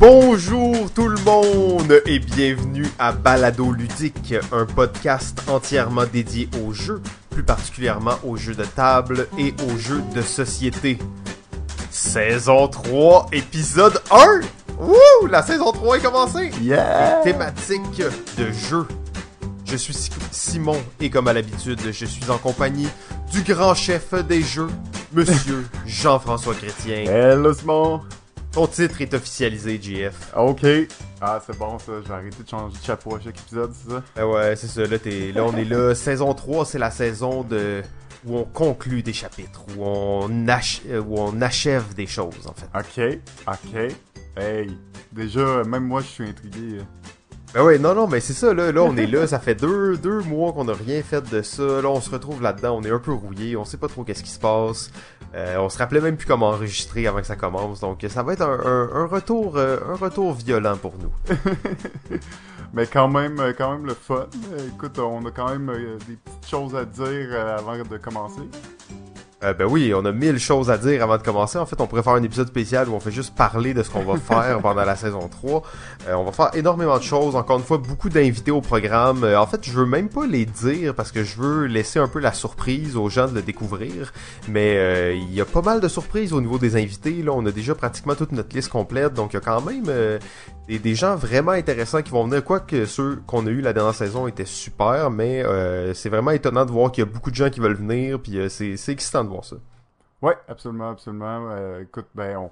Bonjour tout le monde et bienvenue à Balado Ludique, un podcast entièrement dédié aux jeux, plus particulièrement aux jeux de table et aux jeux de société. Saison 3, épisode 1! Wouh! La saison 3 est commencée! Yeah! Thématique de jeu. Je suis Si- Simon et comme à l'habitude, je suis en compagnie du grand chef des jeux, Monsieur Jean-François Chrétien. Hello Simon! Ton titre est officialisé, JF. Ok. Ah, c'est bon ça, j'ai arrêté de changer de chapeau à chaque épisode, c'est ça? Ah ouais, c'est ça, là, t'es, là on est là. Saison 3, c'est la saison de où on conclut des chapitres, où on, ach- où on achève des choses, en fait. Ok, ok. Hey, déjà, même moi je suis intrigué. Ben ouais, non, non, mais c'est ça, là, là, on est là, ça fait deux, deux mois qu'on a rien fait de ça, là, on se retrouve là-dedans, on est un peu rouillé, on sait pas trop qu'est-ce qui se passe, euh, on se rappelait même plus comment enregistrer avant que ça commence, donc ça va être un, un, retour, euh, un retour violent pour nous. Mais quand même, euh, quand même le fun. Écoute, on a quand même des petites choses à dire avant de commencer. Euh, ben oui, on a mille choses à dire avant de commencer. En fait, on pourrait faire un épisode spécial où on fait juste parler de ce qu'on va faire pendant la saison 3. Euh, on va faire énormément de choses. Encore une fois, beaucoup d'invités au programme. Euh, en fait, je veux même pas les dire parce que je veux laisser un peu la surprise aux gens de le découvrir. Mais euh, il y a pas mal de surprises au niveau des invités. Là, on a déjà pratiquement toute notre liste complète. Donc, il y a quand même des, des gens vraiment intéressants qui vont venir. Quoique ceux qu'on a eu la dernière saison étaient super, mais c'est vraiment étonnant de voir qu'il y a beaucoup de gens qui veulent venir. Puis c'est c'est excitant de voir ça. Ouais, absolument, absolument. Euh, écoute, ben on,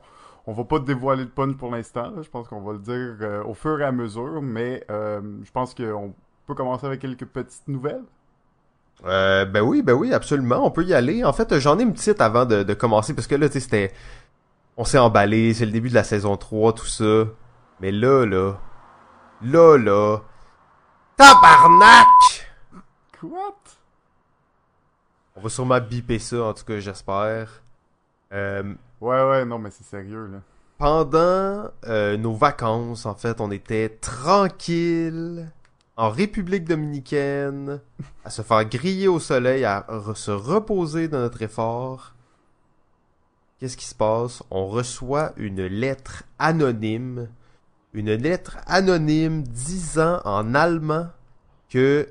on va pas dévoiler le punch pour l'instant. Je pense qu'on va le dire euh, au fur et à mesure, mais euh, je pense qu'on peut commencer avec quelques petites nouvelles. Euh, ben oui, ben oui, absolument, on peut y aller. En fait, j'en ai une petite avant de, de commencer, parce que là, tu sais, c'était... On s'est emballé, c'est le début de la saison 3, tout ça. Mais là, là... Là, là... Tabarnak! Quoi? On va sûrement biper ça, en tout cas, j'espère. Euh, Ouais, ouais, non, mais c'est sérieux, là. pendant euh, nos vacances, en fait, on était tranquille en République dominicaine, à se faire griller au soleil, à re- se reposer de notre effort. Qu'est-ce qui se passe? On reçoit une lettre anonyme, une lettre anonyme disant en allemand que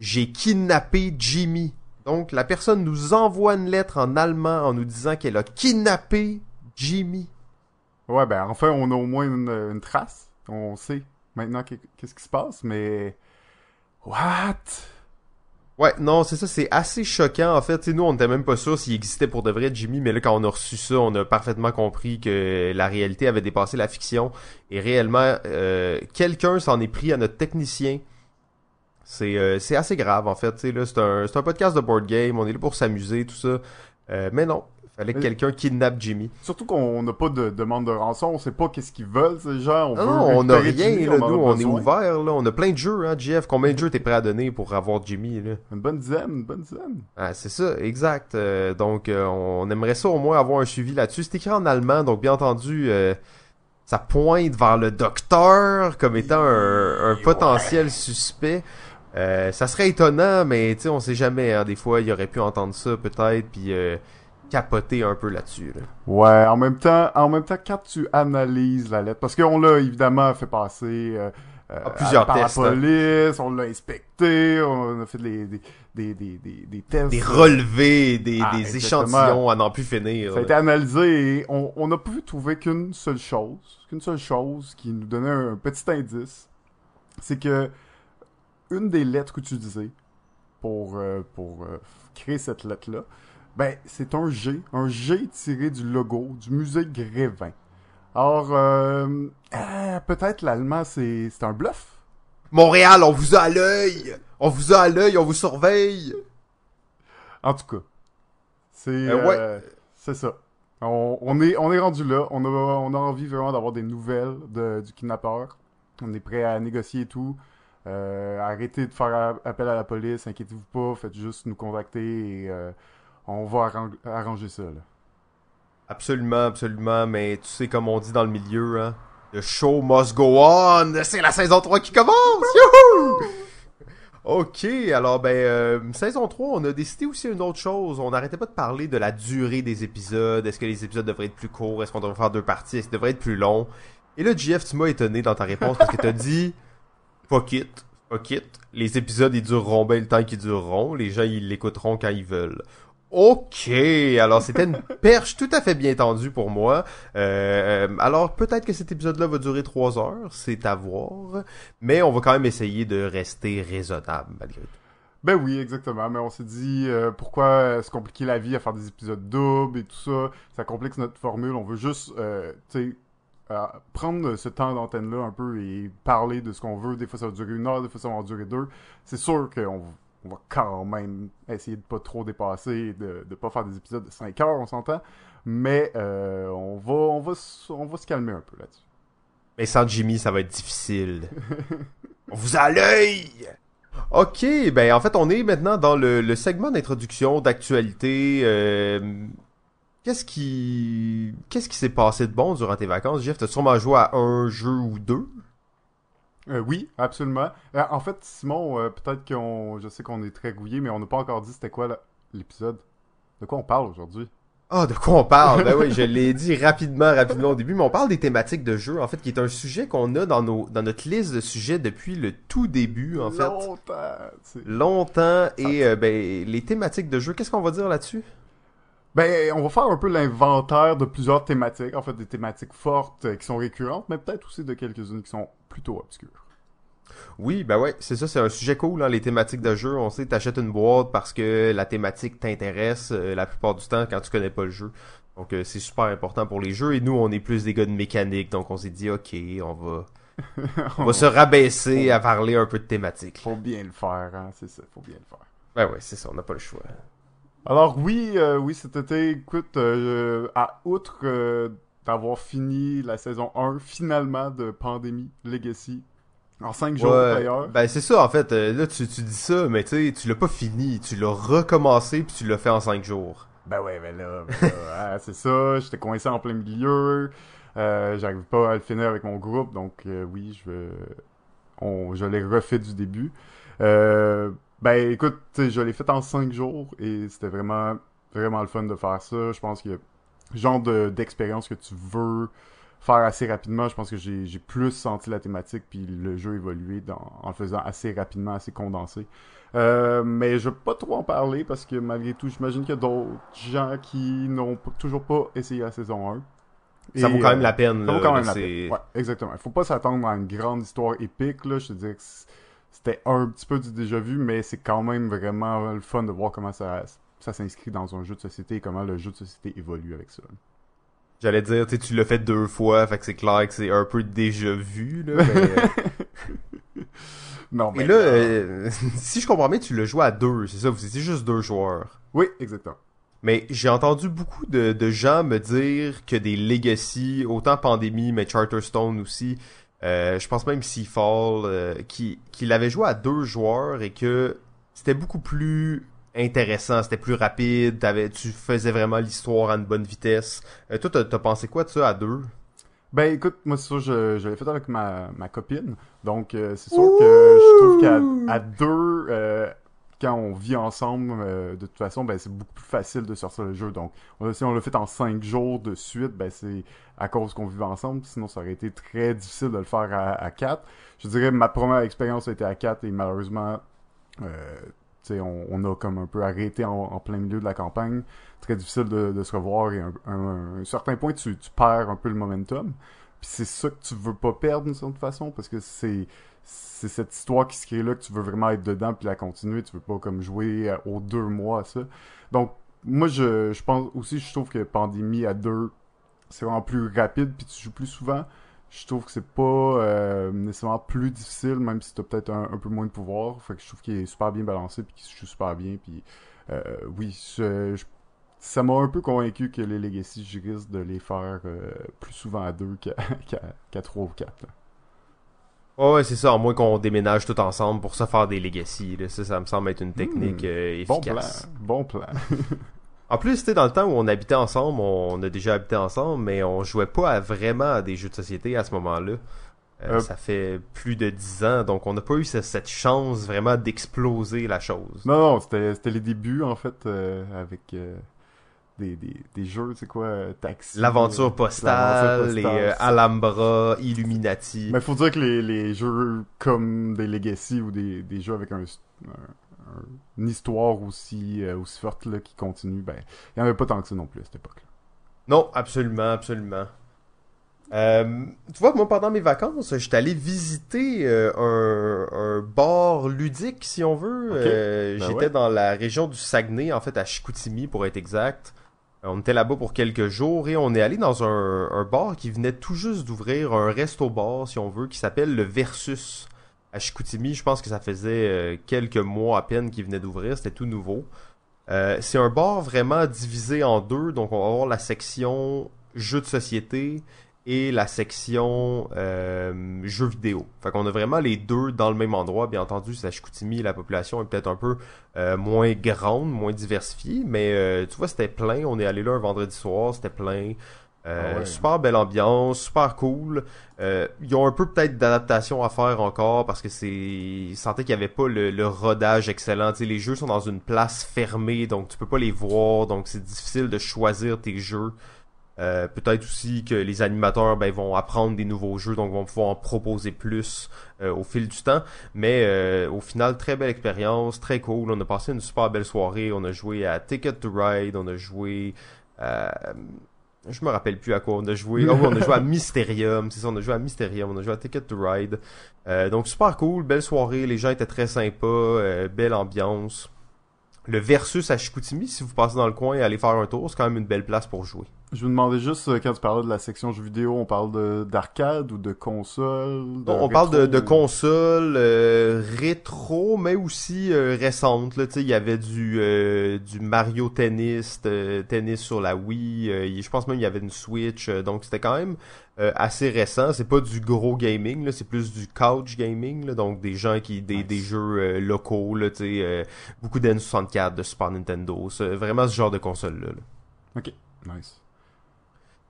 j'ai kidnappé Jimmy. Donc la personne nous envoie une lettre en allemand en nous disant qu'elle a kidnappé Jimmy. Ouais, ben enfin, on a au moins une, une trace. On sait maintenant qu'est- qu'est-ce qui se passe, mais... What? Ouais, non, c'est ça, c'est assez choquant en fait. Tu sais, nous, on n'était même pas sûr s'il existait pour de vrai Jimmy, mais là, quand on a reçu ça, on a parfaitement compris que la réalité avait dépassé la fiction. Et réellement, euh, quelqu'un s'en est pris à notre technicien. C'est euh, c'est assez grave en fait. Tu sais, là, c'est un, c'est un podcast de board game, on est là pour s'amuser, tout ça. Euh, mais non, fallait que quelqu'un kidnappe Jimmy. Surtout qu'on n'a pas de demande de rançon, on sait pas qu'est-ce qu'ils veulent, ces gens. On Non, veut non, on a récupérer rien, Jimmy, là, on nous, on est ouvert, là. On a plein de jeux, hein, JF. Combien de jeux t'es prêt à donner pour avoir Jimmy, là? Une bonne dizaine, une bonne dizaine. Ah, c'est ça, exact. Euh, donc, euh, on aimerait ça au moins avoir un suivi là-dessus. C'est écrit en allemand, donc bien entendu, euh, ça pointe vers le docteur comme étant un, un potentiel suspect. Euh, ça serait étonnant, mais tu sais, on sait jamais. Hein, des fois, il aurait pu entendre ça peut-être, puis euh, capoter un peu là-dessus. Là. Ouais, en même temps, en même temps, quand tu analyses la lettre, parce qu'on l'a évidemment fait passer euh, euh, Ah, plusieurs par tests, la hein. police, on l'a inspecté, on a fait des, des, des, des, des, des tests. Des relevés, des, Ah, des échantillons à n'en plus finir. Ça a été analysé et on on n'a pu trouver qu'une seule chose, qu'une seule chose qui nous donnait un petit indice, c'est que une des lettres utilisées pour euh, pour euh, créer cette lettre là, ben c'est un G, un G tiré du logo du musée Grévin. Alors euh, euh, peut-être l'allemand c'est un bluff? Montréal, on vous a à l'œil! On vous a à l'œil, on vous surveille! En tout cas, c'est Euh, ouais. c'est ça. On, on est on est rendu là. On a on a envie vraiment d'avoir des nouvelles de, du kidnappeur. On est prêt à négocier et tout. Euh, arrêtez de faire appel à la police. Inquiétez-vous pas. Faites juste nous contacter et euh, on va arran- arranger ça. Absolument, absolument, mais tu sais comme on dit dans le milieu, hein, the show must go on, c'est la saison 3 qui commence, youhou! Ok, alors ben, euh, saison 3, on a décidé aussi une autre chose, on n'arrêtait pas de parler de la durée des épisodes, est-ce que les épisodes devraient être plus courts, est-ce qu'on devrait faire deux parties, est-ce qu'ils devraient être plus longs, Et là, JF, tu m'as étonné dans ta réponse parce que t'as dit fuck it, fuck it. Les épisodes, ils dureront bien le temps qu'ils dureront. Les gens, ils l'écouteront quand ils veulent. Ok, alors c'était une perche tout à fait bien tendue pour moi. Euh, alors peut-être que cet épisode-là va durer trois heures, c'est à voir, mais on va quand même essayer de rester raisonnable malgré tout. Ben oui, exactement. Mais on s'est dit euh, pourquoi se compliquer la vie à faire des épisodes doubles et tout ça? Ça complique notre formule. On veut juste, euh, tu sais, prendre ce temps d'antenne-là un peu et parler de ce qu'on veut. Des fois, ça va durer une heure, des fois, ça va durer deux. C'est sûr qu'on on va quand même essayer de pas trop dépasser, de ne pas faire des épisodes de 5 heures, on s'entend. Mais euh, on, va, on, va, on va se calmer un peu là-dessus. Mais sans Jimmy, ça va être difficile. on vous a l'œil! Ok, ben en fait, on est maintenant dans le, le segment d'introduction, d'actualité. Euh, Qu'est-ce qui qu'est-ce qui s'est passé de bon durant tes vacances, Jeff? T'as sûrement joué à un jeu ou deux? Euh, oui, absolument. Euh, en fait, Simon, euh, peut-être qu'on, je sais qu'on est très gouillé, mais on n'a pas encore dit c'était quoi l'épisode. De quoi on parle aujourd'hui? Ah, de quoi on parle? Ben oui, je l'ai dit rapidement, rapidement au début, mais on parle des thématiques de jeu, en fait, qui est un sujet qu'on a dans nos, dans notre liste de sujets depuis le tout début, en fait. Longtemps. Longtemps. Et ben, les thématiques de jeu, qu'est-ce qu'on va dire là-dessus? Ben, on va faire un peu l'inventaire de plusieurs thématiques, en fait des thématiques fortes euh, qui sont récurrentes, mais peut-être aussi de quelques-unes qui sont plutôt obscures. Oui, ben ouais, c'est ça, c'est un sujet cool, hein, les thématiques de jeu. On sait, t'achètes une boîte parce que la thématique t'intéresse euh, la plupart du temps quand tu connais pas le jeu. Donc euh, c'est super important pour les jeux. Et nous, on est plus des gars de mécanique, donc on s'est dit, ok, on va, on va se rabaisser à parler un peu de thématiques. Faut bien le faire, hein, c'est ça, faut bien le faire. Ben ouais, c'est ça, on n'a pas le choix. Alors oui, euh, oui, cet été, écoute, euh, à outre euh, d'avoir fini la saison 1 finalement de Pandémie Legacy, en 5 jours d'ailleurs. Ben c'est ça en fait, là tu, tu dis ça, mais tu sais, tu l'as pas fini, tu l'as recommencé puis tu l'as fait en 5 jours. Ben ouais, ben là, ben là c'est ça, j'étais coincé en plein milieu, j'arrive pas à le finir avec mon groupe, donc oui, je on, je l'ai refait du début. Euh, ben écoute, je l'ai fait en cinq jours et c'était vraiment vraiment le fun de faire ça. Je pense que le genre d'expérience que tu veux faire assez rapidement, je pense que j'ai plus senti la thématique puis le jeu évoluer dans, en le faisant assez rapidement, assez condensé. Euh, mais je vais pas trop en parler parce que malgré tout, j'imagine qu'il y a d'autres gens qui n'ont toujours pas essayé la saison 1. Ça vaut quand même la peine. Ça vaut quand même la peine. Ouais, exactement. Il faut pas s'attendre à une grande histoire épique. Là. Je te dirais que c'était un petit peu du déjà vu, mais c'est quand même vraiment le fun de voir comment ça, ça s'inscrit dans un jeu de société et comment le jeu de société évolue avec ça. J'allais dire, tu l'as fait deux fois, fait que c'est clair que c'est un peu déjà vu, là. Mais... non, mais. Et là, euh, si je comprends bien, tu l'as joué à deux, c'est ça, vous étiez juste deux joueurs. Oui, exactement. Mais j'ai entendu beaucoup de, de, gens me dire que des Legacy, autant Pandémie, mais Charterstone aussi, euh, je pense même Seafall, euh, qui, qui l'avait joué à deux joueurs et que c'était beaucoup plus intéressant, c'était plus rapide, tu faisais vraiment l'histoire à une bonne vitesse. Euh, toi, t'as pensé quoi de ça à deux? Ben écoute, moi c'est sûr, je, je l'ai fait avec ma, ma copine, donc euh, c'est sûr que je trouve qu'à à deux, quand on vit ensemble, euh, de toute façon, ben, c'est beaucoup plus facile de sortir le jeu. Donc, si on l'a fait en cinq jours de suite, ben, c'est à cause qu'on vivait ensemble. Sinon, ça aurait été très difficile de le faire à, quatre. Je dirais, ma première expérience a été à quatre et malheureusement, euh, on, a comme un peu arrêté en, plein milieu de la campagne. Très difficile de, de se revoir et à un, certain point, tu, tu perds un peu le momentum. Puis c'est ça que tu veux pas perdre d'une certaine façon parce que c'est c'est cette histoire qui se crée là que tu veux vraiment être dedans puis la continuer. Tu veux pas comme jouer euh, aux deux mois ça. Donc moi je, je pense aussi je trouve que Pandémie à deux c'est vraiment plus rapide puis tu joues plus souvent. Je trouve que c'est pas euh, nécessairement plus difficile même si t'as peut-être un, peu moins de pouvoir. Fait que je trouve qu'il est super bien balancé puis qu'il se joue super bien puis euh, oui ça m'a un peu convaincu que les Legacy, je risque de les faire plus souvent à deux qu'à trois ou quatre. Ouais, c'est ça, à moins qu'on déménage tout ensemble pour se faire des legacy. Ça, ça me semble être une technique hmm. euh, efficace. Bon plan, bon plan. en plus, c'était dans le temps où on habitait ensemble, on a déjà habité ensemble, mais on jouait pas vraiment à des jeux de société à ce moment-là. Euh, euh. Ça fait plus de dix ans, donc on n'a pas eu cette chance vraiment d'exploser la chose. Non, non, c'était les débuts en fait avec des, des, des jeux, c'est quoi, euh, Taxi. L'aventure euh, postale, l'aventure les postale, euh, c'est- Alhambra, Illuminati. Mais faut dire que les, les jeux comme des Legacy ou des, des jeux avec un, un- un- une histoire aussi, euh, aussi forte là, qui continue, ben, il n'y en avait pas tant que ça non plus à cette époque. Non, absolument, absolument. Euh, tu vois, moi, pendant mes vacances, j'étais allé visiter euh, un, un bar ludique, si on veut. Euh, Ben J'étais ouais. dans la région du Saguenay, en fait, à Chicoutimi, pour être exact. Euh, On était là-bas pour quelques jours et on est allé dans un, bar qui venait tout juste d'ouvrir, un resto-bar, si on veut, qui s'appelle le Versus. À Chicoutimi, je pense que ça faisait euh, quelques mois à peine qu'il venait d'ouvrir, c'était tout nouveau. Euh, c'est un bar vraiment divisé en deux, donc on va avoir la section jeux de société et la section euh, jeux vidéo. Fait qu'on a vraiment les deux dans le même endroit. Bien entendu, Chicoutimi, la population est peut-être un peu euh, moins grande, moins diversifiée, mais euh, tu vois, c'était plein. On est allé là un vendredi soir, c'était plein. Euh, Ah ouais. Super belle ambiance, super cool. Euh, ils ont un peu peut-être d'adaptation à faire encore parce que c'est, ils sentaient qu'il y avait pas le, le rodage excellent. Tu sais, les jeux sont dans une place fermée, donc tu peux pas les voir, donc c'est difficile de choisir tes jeux. Euh, peut-être aussi que les animateurs ben, vont apprendre des nouveaux jeux, donc vont pouvoir en proposer plus euh, au fil du temps. Mais euh, au final, très belle expérience, très cool. On a passé une super belle soirée. On a joué à Ticket to Ride, on a joué à... Je me rappelle plus à quoi on a joué. Oui, on a joué à Mysterium, c'est ça, on a joué à Mysterium, on a joué à Ticket to Ride. Euh, donc super cool, belle soirée, les gens étaient très sympas, euh, belle ambiance. Le Versus à Chicoutimi, si vous passez dans le coin et allez faire un tour, c'est quand même une belle place pour jouer. Je vous demandais juste, euh, quand tu parlais de la section jeux vidéo, on parle de- d'arcade ou de console? De On, parle de, consoles euh, rétro, mais aussi euh, sais, il y avait du euh, du Mario Tennis, tennis sur la Wii. je pense même il y avait une Switch. donc c'était quand même euh, assez récent. C'est pas du gros gaming, là, c'est plus du couch gaming. Là, donc des gens qui des, Nice. des jeux euh, locaux. Là, euh, beaucoup d'N64, de Super Nintendo. C'est vraiment ce genre de console là. là. Ok, nice.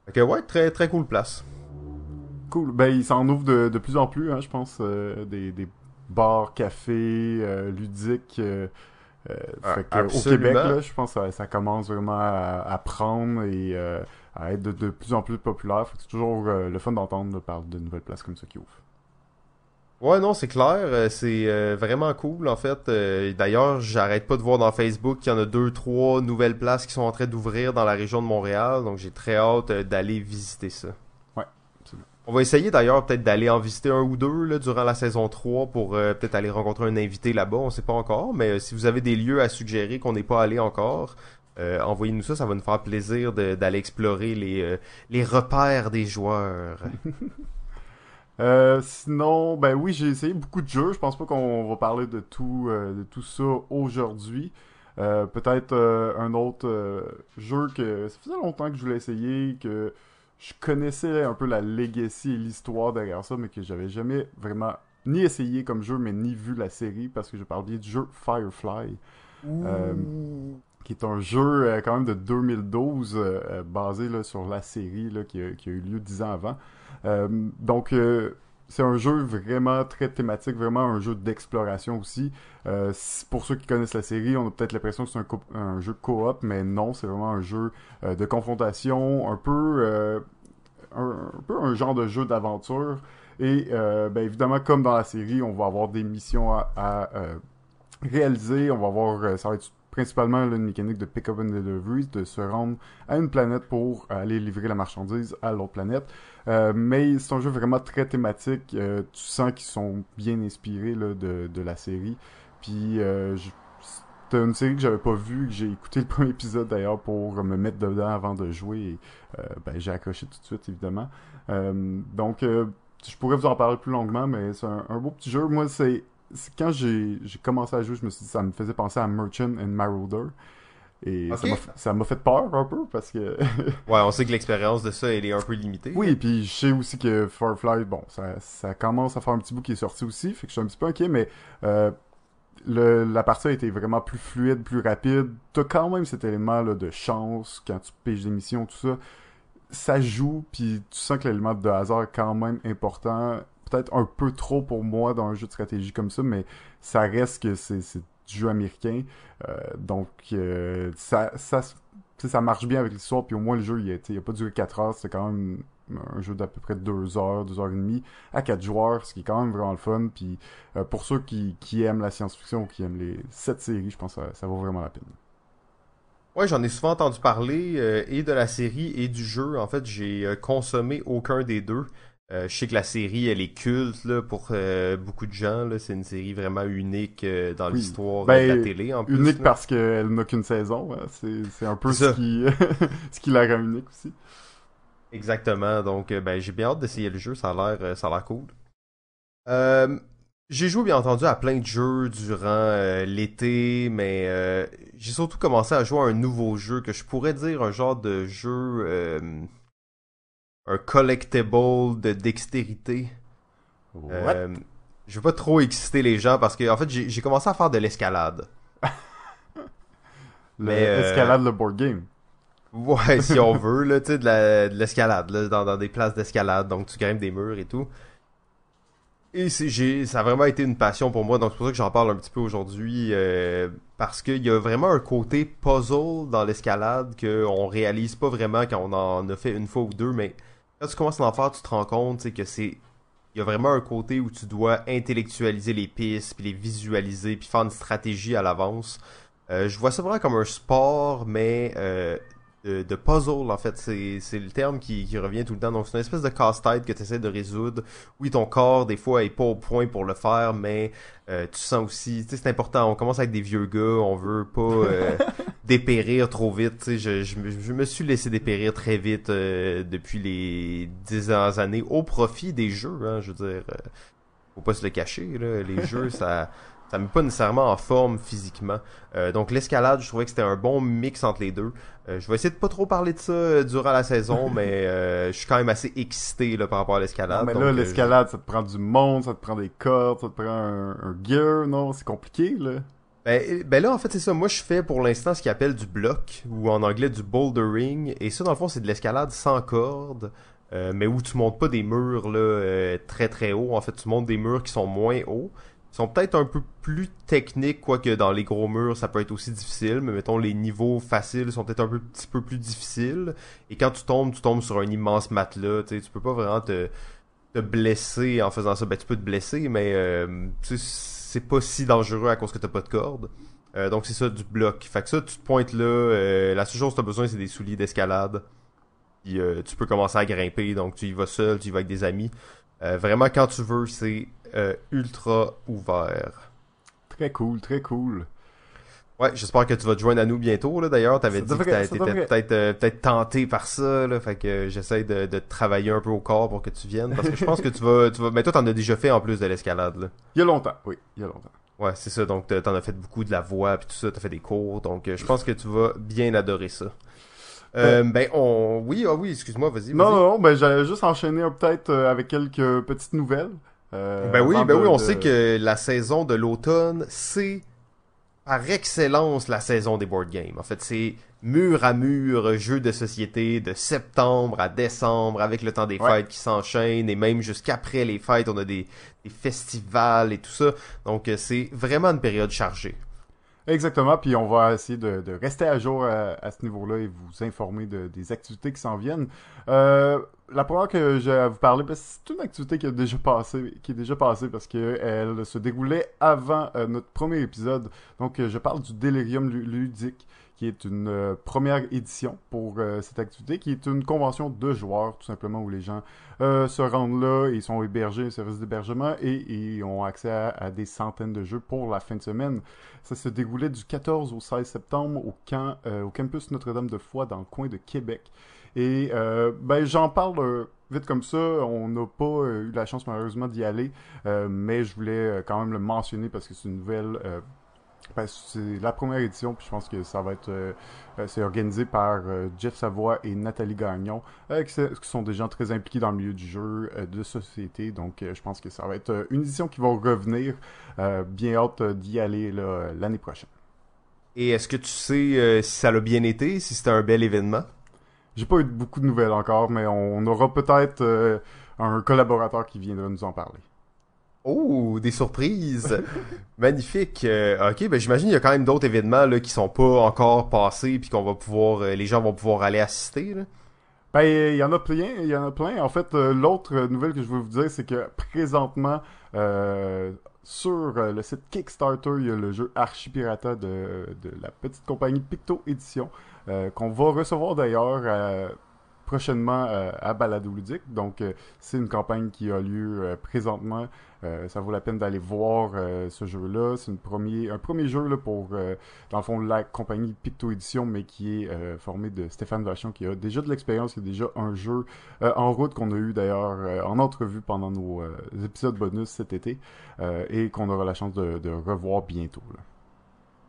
Fait que ouais, très très cool place. Cool. Ben, il s'en ouvre de, de plus en plus, hein, je pense, euh, des, des bars, cafés, ludiques. Ah, fait que, au. Québec, là, je pense que ça, ça commence vraiment à, à prendre et à être de, de plus en plus populaire. C'est toujours euh, le fun d'entendre parler de nouvelles places comme ça qui ouvrent. Ouais, non, c'est clair. euh, C'est euh, vraiment cool, en fait. D'ailleurs, j'arrête pas de voir dans Facebook qu'il y en a deux, trois nouvelles places qui sont en train d'ouvrir dans la région de Montréal. Donc, j'ai très hâte d'aller visiter ça. Ouais, absolument. On va essayer d'ailleurs peut-être d'aller en visiter un ou deux là, durant la saison 3 pour euh, peut-être aller rencontrer un invité là-bas. On sait pas encore, mais euh, si vous avez des lieux à suggérer qu'on n'est pas allé encore, euh, envoyez-nous ça. Ça va nous faire plaisir de- d'aller explorer les, euh, les repères des joueurs. Euh, sinon, ben oui, j'ai essayé beaucoup de jeux. Je pense pas qu'on va parler de tout, euh, de tout ça aujourd'hui. Euh, Peut-être euh, un autre euh, jeu que ça faisait longtemps que je voulais essayer, que je connaissais un peu la legacy et l'histoire derrière ça, mais que j'avais jamais vraiment ni essayé comme jeu, mais ni vu la série, parce que je parle bien du jeu Firefly Euh, qui est un jeu euh, quand même de 2012 euh, euh, basé sur la série qui, a, eu lieu dix ans avant. Donc c'est un jeu vraiment très thématique, vraiment un jeu d'exploration aussi. Si- pour ceux qui connaissent la série, on a peut-être l'impression que c'est un, jeu coop, mais non, c'est vraiment un jeu de confrontation, un peu, un, peu un genre de jeu d'aventure. Et ben, évidemment, comme dans la série, on va avoir des missions à, réaliser. On va avoir, ça va être principalement une mécanique de pick-up and delivery, de se rendre à une planète pour aller livrer la marchandise à l'autre planète. Euh, mais c'est un jeu vraiment très thématique. Euh, tu sens qu'ils sont bien inspirés là, de, de la série. Puis euh, c'était une série que j'avais pas vue, que j'ai écouté le premier épisode d'ailleurs pour me mettre dedans avant de jouer. Et, euh, ben, j'ai accroché tout de suite évidemment. Donc je pourrais vous en parler plus longuement, mais c'est un, beau petit jeu. Moi, c'est quand j'ai commencé à jouer, je me suis dit ça me faisait penser à Merchant and Marauder. Et ça m'a f- ça m'a fait peur un peu parce que Ouais, on sait que l'expérience de ça, elle est un peu limitée. oui, puis je sais aussi que Firefly, bon, ça, ça commence à faire un petit bout qui est sorti aussi, fait que je suis un petit peu inquiet, mais euh, le, la partie a été vraiment plus fluide, plus rapide. T'as quand même cet élément là, de chance quand tu piges des missions, tout ça. Ça joue, puis tu sens que l'élément de hasard est quand même important. Peut-être un peu trop pour moi dans un jeu de stratégie comme ça, mais ça reste que c'est c'est du jeu américain. Euh, donc, euh, ça, ça, ça marche bien avec l'histoire, puis au moins le jeu, il a, il a pas duré 4 heures, c'était quand même un jeu d'à peu près 2 heures, 2 heures et demie, à 4 joueurs, ce qui est quand même vraiment le fun, puis euh, pour ceux qui, aiment la science-fiction ou qui aiment les cette séries, je pense que ça, ça vaut vraiment la peine. Ouais, j'en ai souvent entendu parler, et de la série et du jeu. En fait, j'ai consommé aucun des deux. Euh, je sais que la série, elle est culte là, pour beaucoup de gens. C'est une série vraiment unique dans l'histoire ben, de la télé. En plus, unique parce qu'elle n'a qu'une saison. Hein. C'est un peu ce qui, ce qui la rend unique aussi. Exactement. Donc, ben, j'ai bien hâte d'essayer le jeu. Ça a l'air, ça a l'air cool. J'ai joué bien entendu à plein de jeux durant euh, l'été, mais euh, j'ai surtout commencé à jouer à un nouveau jeu que je pourrais dire un genre de jeu, euh, un collectible de dextérité. What? je veux pas trop exciter les gens parce que en fait j'ai commencé à faire de l'escalade. mais escalade le board game. Ouais, si on veut là, tu sais de l'escalade dans, dans des places d'escalade, donc tu grimpes des murs et tout. Et c'est, ça a vraiment été une passion pour moi, donc c'est pour ça que j'en parle un petit peu aujourd'hui, euh, parce qu'il y a vraiment un côté puzzle dans l'escalade qu'on réalise pas vraiment quand on en a fait une fois ou deux, mais quand tu commences à en faire, tu te rends compte que c'est il y a vraiment un côté où tu dois intellectualiser les pistes, puis les visualiser, puis faire une stratégie à l'avance. Euh, je vois ça vraiment comme un sport, mais euh, de, puzzle, en fait. C'est le terme qui, revient tout le temps. Donc, c'est une espèce de casse-tête que tu essaies de résoudre. Oui, ton corps, des fois, est pas au point pour le faire, mais euh, tu sens aussi... Tu sais, c'est important. On commence avec des vieux gars. On veut pas euh, dépérir trop vite. Tu sais, je, je, me suis laissé dépérir très vite euh, depuis les dix années au profit des jeux. Hein, je veux dire, faut pas se le cacher. Là. Les jeux, ça ça met pas nécessairement en forme physiquement. Euh, donc l'escalade, je trouvais que c'était un bon mix entre les deux. Euh, je vais essayer de pas trop parler de ça euh, durant la saison, mais je suis quand même assez excité là, par rapport à l'escalade. Mais là, l'escalade, ça te prend du monde, ça te prend des cordes, ça te prend un, gear, non? C'est compliqué, là. Ben, ben là, en fait, c'est ça. Moi, je fais pour l'instant ce qu'ils appelle du bloc, ou en anglais du bouldering. Et ça, dans le fond, c'est de l'escalade sans corde. mais où tu montes pas des murs là très très hauts. En fait, tu montes des murs qui sont moins hauts sont peut-être un peu plus techniques, quoique dans les gros murs, ça peut être aussi difficile, mais mettons, les niveaux faciles sont peut-être un peu, petit peu plus difficiles. Et quand tu tombes, tu tombes sur un immense matelas, tu peux pas vraiment te, te blesser en faisant ça. Ben, tu peux te blesser, mais euh, c'est pas si dangereux à cause que t'as pas de corde. Euh, donc c'est ça, du bloc. Fait que ça, tu te pointes là, euh, la seule chose que t'as besoin, c'est des souliers d'escalade. Puis tu peux commencer à grimper, donc tu y vas seul, tu y vas avec des amis. vraiment, quand tu veux, c'est euh, ultra ouvert. Très cool, très cool. Ouais, j'espère que tu vas te joindre à nous bientôt. Là, d'ailleurs, t'avais dit que t'étais peut-être euh, peut-être tenté par ça. Là, fait que j'essaie de, de travailler un peu au corps pour que tu viennes, parce que je pense que tu vas, tu vas. Mais toi, t'en as déjà fait en plus de l'escalade. Là. Il y a longtemps, oui, il y a longtemps. Ouais, c'est ça. Donc, t'en as fait beaucoup de la voix puis tout ça. T'as fait des cours. Donc, euh, je pense que tu vas bien adorer ça. Euh, ben, on... Oui, ah oui, excuse-moi, vas-y. non, non, non, ben, j'allais juste enchaîner peut-être avec quelques petites nouvelles. Euh, ben oui, ben oui, on sait que la saison de l'automne, c'est par excellence la saison des board games. En fait, c'est mur à mur, jeu de société de septembre à décembre avec le temps des fêtes qui s'enchaînent et même jusqu'après les fêtes, on a des, festivals et tout ça. Donc euh, c'est vraiment une période chargée. Exactement, puis on va essayer de, rester à jour à, ce niveau-là et vous informer de, des activités qui s'en viennent. Euh, la première que j'ai à vous parler, ben, c'est une activité qui, a déjà passé, qui est déjà passée parce qu'elle se déroulait avant euh, notre premier épisode. Donc, euh, je parle du Delirium ludique, qui est une euh, première édition pour cette activité, qui est une convention de joueurs, tout simplement, où les gens se rendent là, ils sont hébergés, service d'hébergement, et, ont accès à, des centaines de jeux pour la fin de semaine. Ça se déroulait du 14 au 16 septembre au, camp, au campus Notre-Dame-de-Foix, dans le coin de Québec. Et euh, ben j'en parle euh, vite comme ça. On n'a pas euh, eu la chance malheureusement d'y aller, mais je voulais quand même le mentionner parce que c'est une nouvelle. Ben, c'est la première édition, puis je pense que ça va être. c'est organisé par Jeff Savoie et Nathalie Gagnon, qui, sont des gens très impliqués dans le milieu du jeu, de société. Donc, je pense que ça va être une édition qui va revenir. bien hâte d'y aller l'année prochaine. Et est-ce que tu sais si ça l'a bien été, si c'était un bel événement? J'ai pas eu beaucoup de nouvelles encore, mais on, aura peut-être euh, un collaborateur qui viendra nous en parler. Oh, des surprises. Magnifique. Euh, ok, ben j'imagine il y a quand même d'autres événements là, qui sont pas encore passés puis qu'on va pouvoir, euh, les gens vont pouvoir aller assister. Ben, il y en a plein, il y en a plein. En fait, euh, l'autre nouvelle que je veux vous dire, c'est que présentement, sur le site Kickstarter, il y a le jeu Archipirata de, de la petite compagnie Picto Édition, qu'on va recevoir d'ailleurs prochainement euh, à Balado Ludique. Donc, euh, c'est une campagne qui a lieu euh, présentement. ça vaut la peine d'aller voir ce jeu-là. C'est premier, un premier jeu pour, dans le fond, la compagnie Picto Édition, mais qui est formé de Stéphane Vachon, qui a déjà de l'expérience, qui a déjà un jeu en route qu'on a eu d'ailleurs en entrevue pendant nos épisodes bonus cet été et qu'on aura la chance de, revoir bientôt.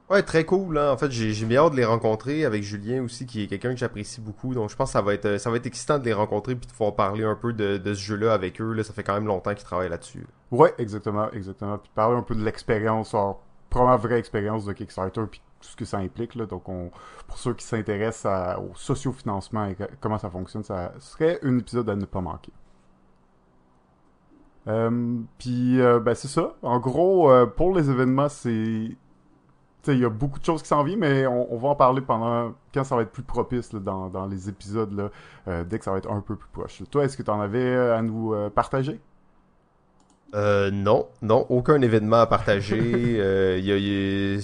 Ouais, très cool. Hein. En fait, j'ai bien hâte de les rencontrer avec Julien aussi, qui est quelqu'un que j'apprécie beaucoup. Donc, je pense que ça va être ça va être excitant de les rencontrer puis de pouvoir parler un peu de, de ce jeu-là avec eux. Là, ça fait quand même longtemps qu'ils travaillent là-dessus. Ouais, exactement, exactement. Puis parler un peu de l'expérience, première vraie expérience de Kickstarter, puis tout ce que ça implique. Là. Donc, on, pour ceux qui s'intéressent au sociofinancement et comment ça fonctionne, ça serait un épisode à ne pas manquer. Euh, puis, euh, ben, c'est ça. En gros, euh, pour les événements, c'est il y a beaucoup de choses qui s'en viennent, mais on, va en parler pendant quand ça va être plus propice dans, les épisodes, là, euh, dès que ça va être un peu plus proche. Toi, est-ce que tu en avais euh, à nous euh, partager? Euh, non, non, aucun événement à partager. Il y a,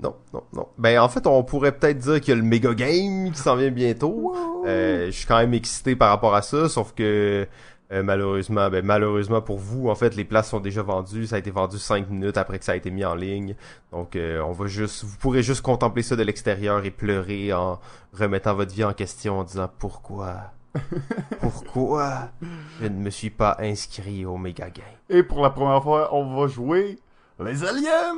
non, non, non. Ben en fait, on pourrait peut-être dire qu'il y a le méga game qui s'en vient bientôt. Je suis quand même excité par rapport à ça, sauf que euh, malheureusement, ben, malheureusement pour vous, en fait, les places sont déjà vendues. Ça a été vendu cinq minutes après que ça a été mis en ligne. Donc, euh, on va juste, vous pourrez juste contempler ça de l'extérieur et pleurer en remettant votre vie en question en disant pourquoi, pourquoi je ne me suis pas inscrit au Mega Game. Et pour la première fois, on va jouer les aliens.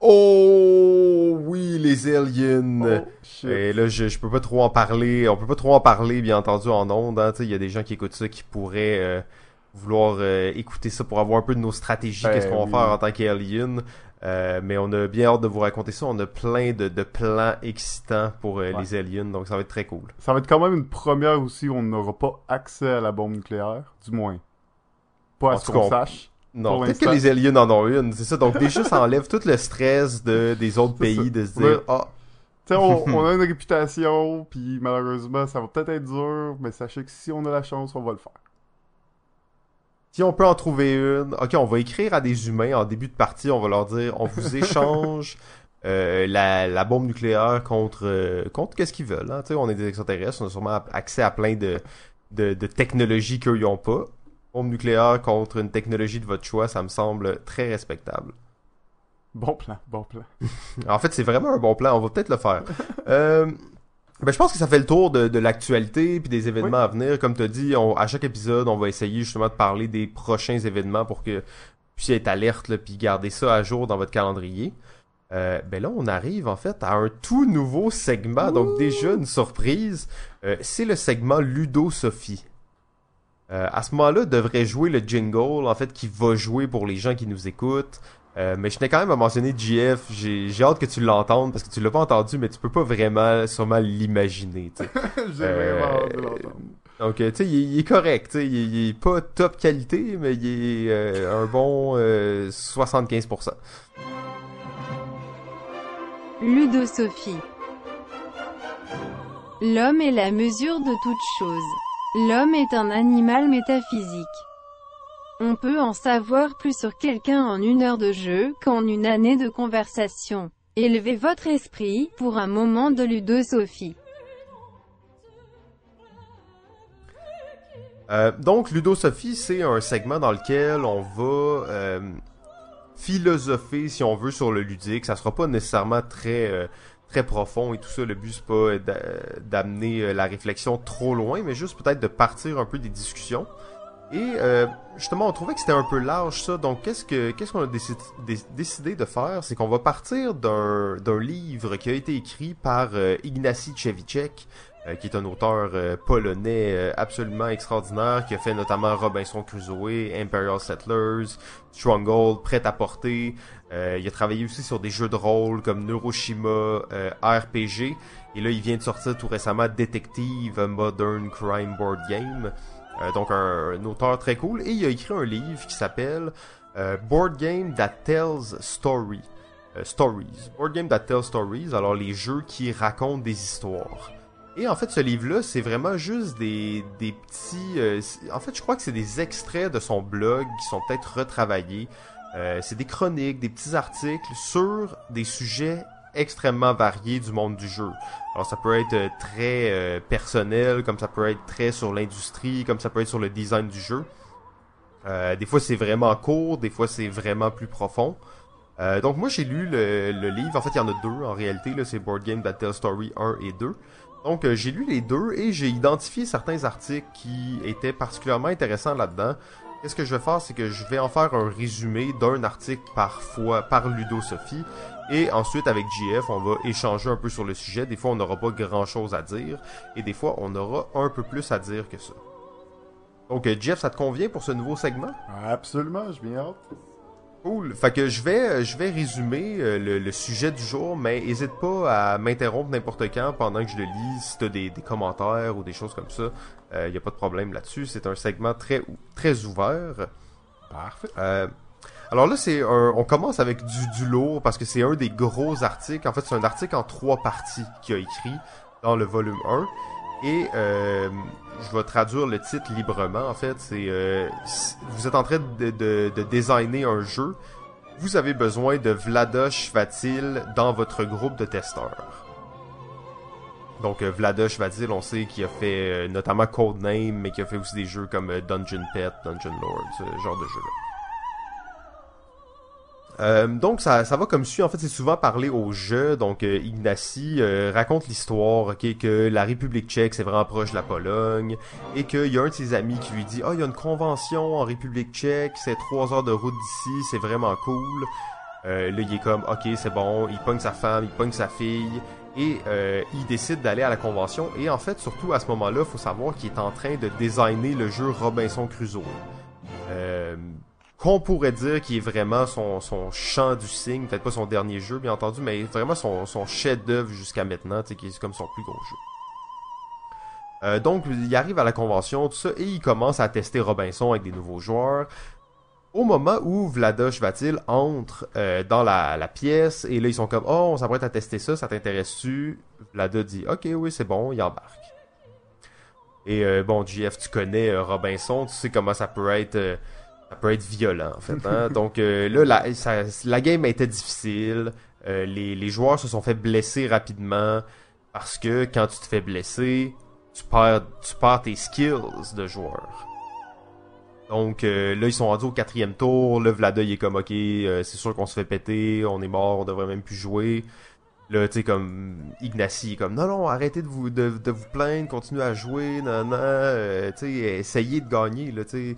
Oh oui, les aliens. Oh, Et là, je, je peux pas trop en parler. On peut pas trop en parler, bien entendu, en ondes. Hein. Il y a des gens qui écoutent ça qui pourraient euh, vouloir euh, écouter ça pour avoir un peu de nos stratégies, qu'est-ce ben qu'on va faire en tant qu'alien. Euh, mais on a bien hâte de vous raconter ça. On a plein de, de plans excitants pour les aliens, donc ça va être très cool. Ça va être quand même une première aussi où on n'aura pas accès à la bombe nucléaire, du moins. Pas à ce qu'on sache. Non, peut-être que les aliens en ont une, c'est ça. Donc déjà, ça enlève tout le stress de, des autres pays de se dire, ah... Tu sais, on, a une réputation, puis malheureusement, ça va peut-être être dur, mais sachez que si on a la chance, on va le faire. Si on peut en trouver une, ok, on va écrire à des humains en début de partie, on va leur dire, on vous échange euh, la, la, bombe nucléaire contre euh, contre qu'est-ce qu'ils veulent. Hein? on est des extraterrestres, on a sûrement accès à plein de, de, de technologies qu'eux n'ont pas bombe nucléaire contre une technologie de votre choix, ça me semble très respectable. Bon plan, bon plan. en fait, c'est vraiment un bon plan, on va peut-être le faire. euh, ben, je pense que ça fait le tour de, de l'actualité puis des événements à venir. Comme tu as dit, à chaque épisode, on va essayer justement de parler des prochains événements pour que vous puissiez être alerte puis garder ça à jour dans votre calendrier. Euh, ben là, on arrive en fait à un tout nouveau segment, donc déjà une surprise. Euh, c'est le segment Ludo Sophie. Euh, à ce moment-là, devrait jouer le jingle, en fait, qui va jouer pour les gens qui nous écoutent. Euh, mais je tenais quand même à mentionner GF, j'ai hâte que tu l'entendes parce que tu l'as pas entendu, mais tu peux pas vraiment sûrement l'imaginer. j'ai vraiment hâte de l'entendre. Donc, tu sais, il, est correct, il, il, est pas top qualité, mais il est euh, un bon 75%. Ludosophie. L'homme est la mesure de toute chose. L'homme est un animal métaphysique. On peut en savoir plus sur quelqu'un en une heure de jeu qu'en une année de conversation. Élevez votre esprit pour un moment de ludosophie. Euh, donc, Ludosophie, c'est un segment dans lequel on va euh, philosopher, si on veut, sur le ludique. Ça sera pas nécessairement très euh, très profond et tout ça. Le but c'est pas d'amener euh, la réflexion trop loin, mais juste peut-être de partir un peu des discussions. Et euh, justement, on trouvait que c'était un peu large ça. Donc, qu'est-ce que qu'est-ce qu'on a décidé, de faire, c'est qu'on va partir d'un livre qui a été écrit par euh, Ignacy Cevicek, euh, qui est un auteur euh, polonais euh, absolument extraordinaire, qui a fait notamment Robinson Crusoe, Imperial Settlers, Stronghold, Prêt à porter. Il a travaillé aussi sur des jeux de rôle comme Neuroshima, RPG. Et là, il vient de sortir tout récemment Detective Modern Crime Board Game. Euh, donc un, un auteur très cool. Et il a écrit un livre qui s'appelle euh, Board Game That Tells Story. Euh, stories. Board Game That Tells Stories. Alors les jeux qui racontent des histoires. Et en fait, ce livre-là, c'est vraiment juste des, des petits... euh, en fait, je crois que c'est des extraits de son blog qui sont peut-être retravaillés. Euh, c'est des chroniques, des petits articles sur des sujets extrêmement variés du monde du jeu. Alors ça peut être euh, très euh, personnel, comme ça peut être très sur l'industrie, comme ça peut être sur le design du jeu. Des fois c'est vraiment court, des fois c'est vraiment plus profond. Donc moi j'ai lu le, le livre, en fait il y en a deux en réalité, c'est Board Game That Tell Story 1 et 2. Donc j'ai lu les deux et j'ai identifié certains articles qui étaient particulièrement intéressants là-dedans. Qu'est-ce que je vais faire, c'est que je vais en faire un résumé d'un article par fois, par Ludo Sophie, et ensuite avec JF, on va échanger un peu sur le sujet. Des fois, on n'aura pas grand-chose à dire, et des fois, on aura un peu plus à dire que ça. Donc, Jeff, ça te convient pour ce nouveau segment? Absolument, je bien hâte. Cool. Fait que je vais, euh, je vais résumer euh, le, le sujet du jour, mais hésite pas à m'interrompre n'importe quand pendant que je le lis, si t'as des, des commentaires ou des choses comme ça. Il y a pas de problème là-dessus. C'est un segment très, très ouvert. Parfait. Euh, alors là, c'est un- on commence avec du, du lourd parce que c'est un des gros articles. En fait, c'est un article en trois parties qu'il a écrit dans le volume 1. Et euh, je vais traduire le titre librement. En fait, c'est euh, vous êtes en train de, de, de designer un jeu. Vous avez besoin de Vladosh Vatil dans votre groupe de testeurs. Donc euh, Vladosh Vatil, on sait qu'il a fait euh, notamment Codename, mais qu'il a fait aussi des jeux comme Dungeon Pet, Dungeon Lord, ce genre de jeu-là. Euh, donc ça, ça va comme suit. En fait, c'est souvent parlé au jeu. Donc euh, Ignacy euh, raconte l'histoire, ok, que la République tchèque c'est vraiment proche de la Pologne et qu'il y a un de ses amis qui lui dit, ah, il y a une convention en République tchèque, c'est trois heures de route d'ici, c'est vraiment cool. Euh, là, il est comme, ok, c'est bon. Il pogne sa femme, il pogne sa fille et euh, il décide d'aller à la convention. Et en fait, surtout à ce moment-là, faut savoir qu'il est en train de designer le jeu Robinson Crusoe. Euh, qu'on pourrait dire qui est vraiment son, son chant du cygne, peut-être pas son dernier jeu bien entendu, mais vraiment son, chef-d'œuvre jusqu'à maintenant, qui est comme son plus gros jeu. Euh, donc, il arrive à la convention, tout ça, et il commence à tester Robinson avec des nouveaux joueurs. Au moment où Vladosh Vatil entre euh, dans la, pièce, et là ils sont comme Oh, on s'apprête à tester ça, ça t'intéresse-tu Vlada dit Ok, oui, c'est bon, il embarque. Et euh, bon, JF, tu connais Robinson, tu sais comment ça peut être. Ça peut être violent en fait. Hein? Donc euh, là, la, ça- la game était difficile. Euh, les, les joueurs se sont fait blesser rapidement parce que quand tu te fais blesser, tu perds, tu perds tes skills de joueur. Donc euh, là, ils sont rendus au quatrième tour. Là, Vlada, il est comme, ok, c'est sûr qu'on se fait péter, on est mort, on devrait même plus jouer. Là, tu sais, comme Ignacy, comme, non, non, arrêtez de vous, de, de vous plaindre, continuez à jouer, non, non, euh, tu sais, essayez de gagner, là, tu sais.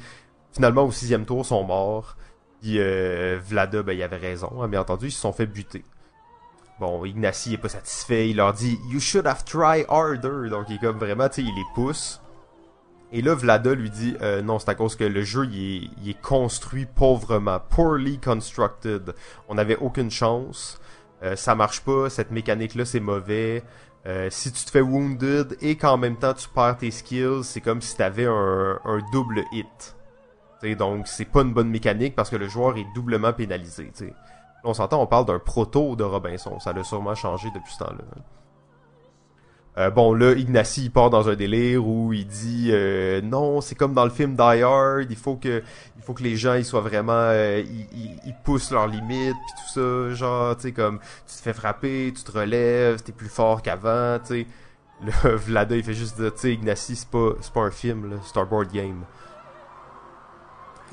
Finalement, au sixième tour, sont morts. Puis euh, Vlada, ben, il avait raison, hein, bien entendu, ils se sont fait buter. Bon, Ignacy est pas satisfait, il leur dit You should have tried harder. Donc il est comme vraiment, tu sais, il les pousse. Et là, Vlada lui dit euh, non, c'est à cause que le jeu il est, il est construit pauvrement, poorly constructed. On n'avait aucune chance. Euh, ça marche pas, cette mécanique-là c'est mauvais. Euh, si tu te fais wounded et qu'en même temps tu perds tes skills, c'est comme si t'avais un, un double hit. Donc c'est pas une bonne mécanique parce que le joueur est doublement pénalisé. on s'entend, on parle d'un proto de Robinson. Ça l'a sûrement changé depuis ce temps-là. Euh, bon, là, Ignacy, il part dans un délire où il dit euh, non, c'est comme dans le film Die Hard, il faut que, les gens ils soient vraiment, euh, ils, poussent leurs limites, puis tout ça, genre, tu comme tu te fais frapper, tu te relèves, t'es plus fort qu'avant. Là, Vlada, il fait juste dire, tu sais, Ignacy, c'est pas, un film, là, c'est game.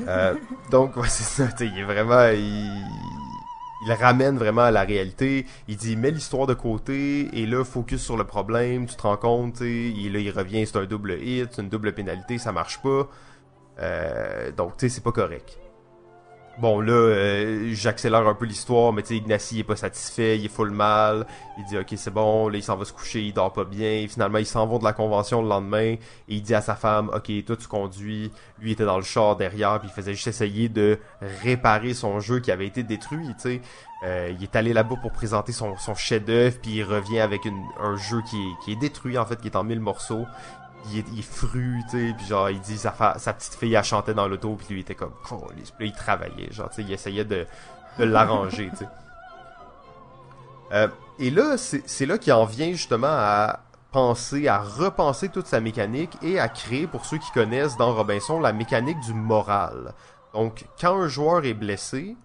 Euh, donc, ouais, c'est ça, il est vraiment, il, il ramène vraiment à la réalité. Il dit, mets l'histoire de côté, et là, focus sur le problème, tu te rends compte, et là, il revient, c'est un double hit, c'est une double pénalité, ça marche pas. Euh, donc, tu sais, c'est pas correct. Bon, là, euh, j'accélère un peu l'histoire, mais tu sais, Ignacy est pas satisfait, il est full mal. Il dit, ok, c'est bon, là, il s'en va se coucher, il dort pas bien. Finalement, ils s'en vont de la convention le lendemain, et il dit à sa femme, ok, toi, tu conduis. Lui, était dans le char derrière, puis il faisait juste essayer de réparer son jeu qui avait été détruit, tu sais. Euh, il est allé là-bas pour présenter son, son chef-d'œuvre, puis il revient avec un jeu qui est, qui est détruit, en fait, qui est en mille morceaux. Il est, il puis genre, il dit sa, sa petite fille, elle chantait dans l'auto, puis lui, il était comme, là, il travaillait, genre, tu sais, il essayait de, l'arranger, tu sais. Euh, et là, c'est là qu'il en vient justement à penser, à repenser toute sa mécanique et à créer, pour ceux qui connaissent dans Robinson, la mécanique du moral. Donc, quand un joueur est blessé,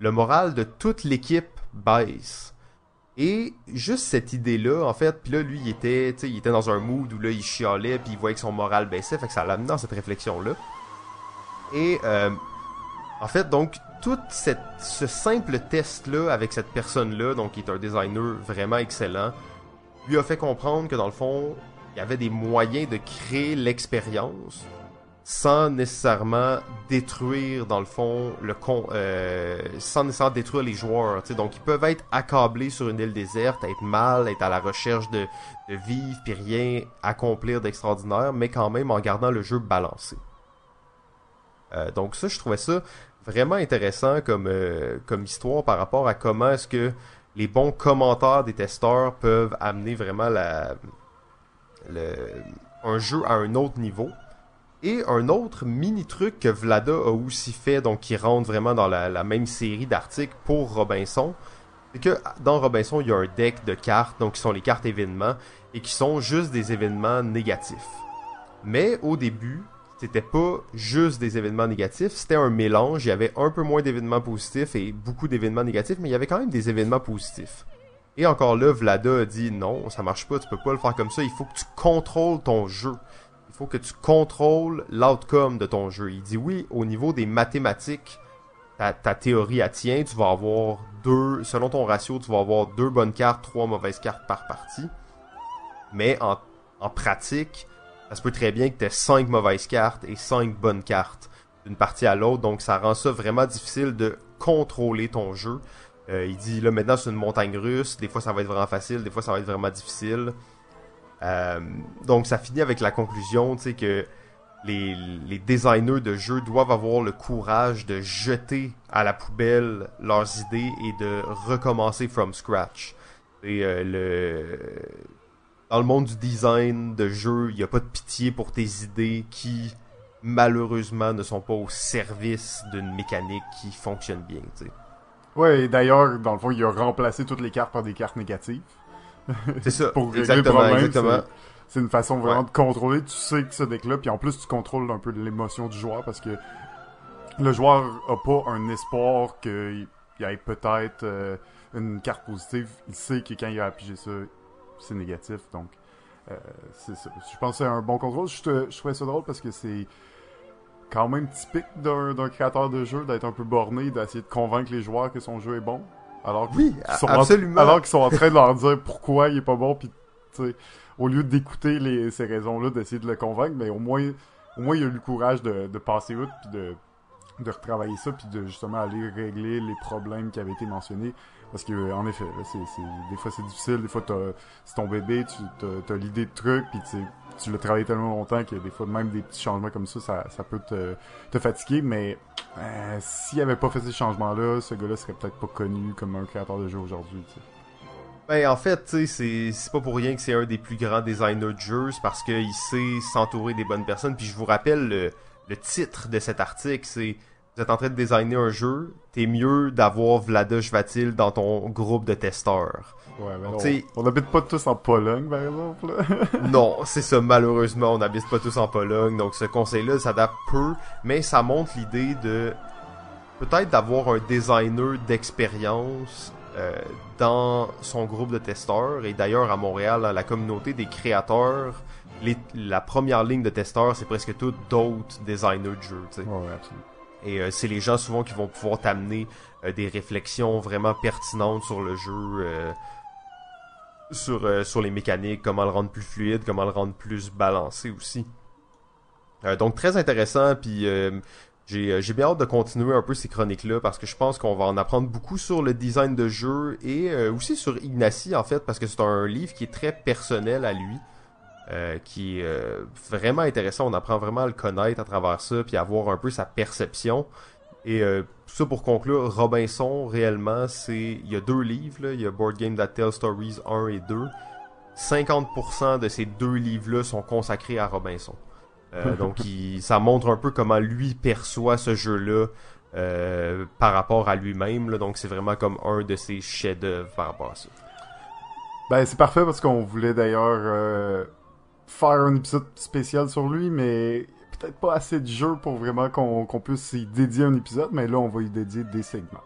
le moral de toute l'équipe baisse. Et juste cette idée-là, en fait, puis là, lui, il était, il était dans un mood où là, il chialait, puis il voyait que son moral baissait, fait que ça l'amenait dans cette réflexion-là. Et, euh, en fait, donc, tout ce simple test-là avec cette personne-là, donc qui est un designer vraiment excellent, lui a fait comprendre que dans le fond, il y avait des moyens de créer l'expérience sans nécessairement détruire dans le fond le con euh, sans nécessairement détruire les joueurs donc ils peuvent être accablés sur une île déserte être mal être à la recherche de, vivre puis rien accomplir d'extraordinaire mais quand même en gardant le jeu balancé. Euh, donc ça je trouvais ça vraiment intéressant comme euh, comme histoire par rapport à comment est-ce que les bons commentaires des testeurs peuvent amener vraiment la un jeu à un autre niveau et un autre mini truc que Vlada a aussi fait, donc qui rentre vraiment dans la, même série d'articles pour Robinson, c'est que dans Robinson, il y a un deck de cartes, donc qui sont les cartes événements, et qui sont juste des événements négatifs. Mais au début, c'était pas juste des événements négatifs, c'était un mélange, il y avait un peu moins d'événements positifs et beaucoup d'événements négatifs, mais il y avait quand même des événements positifs. Et encore là, Vlada a dit non, ça marche pas, tu peux pas le faire comme ça, il faut que tu contrôles ton jeu. Faut que tu contrôles l'outcome de ton jeu. Il dit oui, au niveau des mathématiques, ta, théorie elle tient, tu vas avoir deux, selon ton ratio, tu vas avoir deux bonnes cartes, trois mauvaises cartes par partie. Mais en, en pratique, ça se peut très bien que tu aies cinq mauvaises cartes et cinq bonnes cartes d'une partie à l'autre, donc ça rend ça vraiment difficile de contrôler ton jeu. Euh, il dit là maintenant c'est une montagne russe, des fois ça va être vraiment facile, des fois ça va être vraiment difficile. Euh, donc ça finit avec la conclusion, tu que les, designers de jeux doivent avoir le courage de jeter à la poubelle leurs idées et de recommencer from scratch. Et euh, dans le monde du design de jeux, il n'y a pas de pitié pour tes idées qui malheureusement ne sont pas au service d'une mécanique qui fonctionne bien, tu sais. Ouais, d'ailleurs, dans le fond, il a remplacé toutes les cartes par des cartes négatives. C'est ça. Pour régler le problème, exactement. c'est- une façon vraiment Ouais. de contrôler. Tu sais que ce deck-là, puis en plus, tu contrôles un peu l'émotion du joueur parce que le joueur a pas un espoir qu'il y ait peut-être euh, une carte positive. Il sait que quand il a appuyé ça, c'est négatif. Donc, euh, c'est ça. Je pense que c'est un bon contrôle. Je, te- je trouvais ça drôle parce que c'est quand même typique d'un créateur de jeu d'être un peu borné, d'essayer de convaincre les joueurs que son jeu est bon. Alors qu'ils Oui, sont en- absolument. alors qu'ils sont en train de leur dire pourquoi il est pas bon, puis tu sais, au lieu d'écouter les, ces raisons-là, d'essayer de le convaincre, mais au moins, au moins il a eu le courage de, de passer outre, puis de, de retravailler ça, puis de justement aller régler les problèmes qui avaient été mentionnés. Parce que, en effet, c'est, des fois c'est difficile, des fois t'as, c'est ton bébé, tu t'as, l'idée de truc, puis tu sais, tu l'as travaillé tellement longtemps que des fois même des petits changements comme ça, ça, peut te, fatiguer, mais euh, s'il avait pas fait ces changements-là, ce gars-là serait peut-être pas connu comme un créateur de jeu aujourd'hui. Ben, en fait, c'est- pas pour rien que c'est un des plus grands designers de jeux, c'est parce qu'il sait s'entourer des bonnes personnes. Puis je vous rappelle le, titre de cet article, c'est vous êtes en train de designer un jeu, t'es mieux d'avoir Vlada Jvatil dans ton groupe de testeurs. Ouais, mais Donc, on, tu sais- on habite pas tous en Pologne, par exemple. Là. non, c'est ça, malheureusement, on n'habite pas tous en Pologne, donc ce conseil-là s'adapte peu, mais ça montre l'idée de peut-être d'avoir un designer d'expérience euh, dans son groupe de testeurs. Et d'ailleurs, à Montréal, dans la communauté des créateurs, les- la première ligne de testeurs, c'est presque tous d'autres designers de jeux. ouais, absolument. Et euh, c'est les gens souvent qui vont pouvoir t'amener euh, des réflexions vraiment pertinentes sur le jeu, euh, sur, euh, sur les mécaniques, comment le rendre plus fluide, comment le rendre plus balancé aussi. Euh, donc très intéressant, puis euh, j'ai bien hâte de continuer un peu ces chroniques-là parce que je pense qu'on va en apprendre beaucoup sur le design de jeu et aussi sur Ignacy en fait parce que c'est un livre qui est très personnel à lui. qui est vraiment intéressant. On apprend vraiment à le connaître à travers ça, puis à voir un peu sa perception. Et euh, tout ça pour conclure, Robinson, réellement, c'est il y a deux livres. Là. Il y a Board Game That Tell Stories 1 et 2. 50% de ces deux livres-là sont consacrés à Robinson. Euh, donc, il, ça montre un peu comment lui perçoit ce jeu-là euh, par rapport à lui-même. Donc, c'est vraiment comme un de ses chefs-d'œuvre par rapport à ça. Ben, c'est parfait parce qu'on voulait d'ailleurs euh, faire un épisode spécial sur lui, mais peut-être pas assez de jeux pour vraiment qu'on puisse y dédier un épisode, mais là, on va y dédier des segments.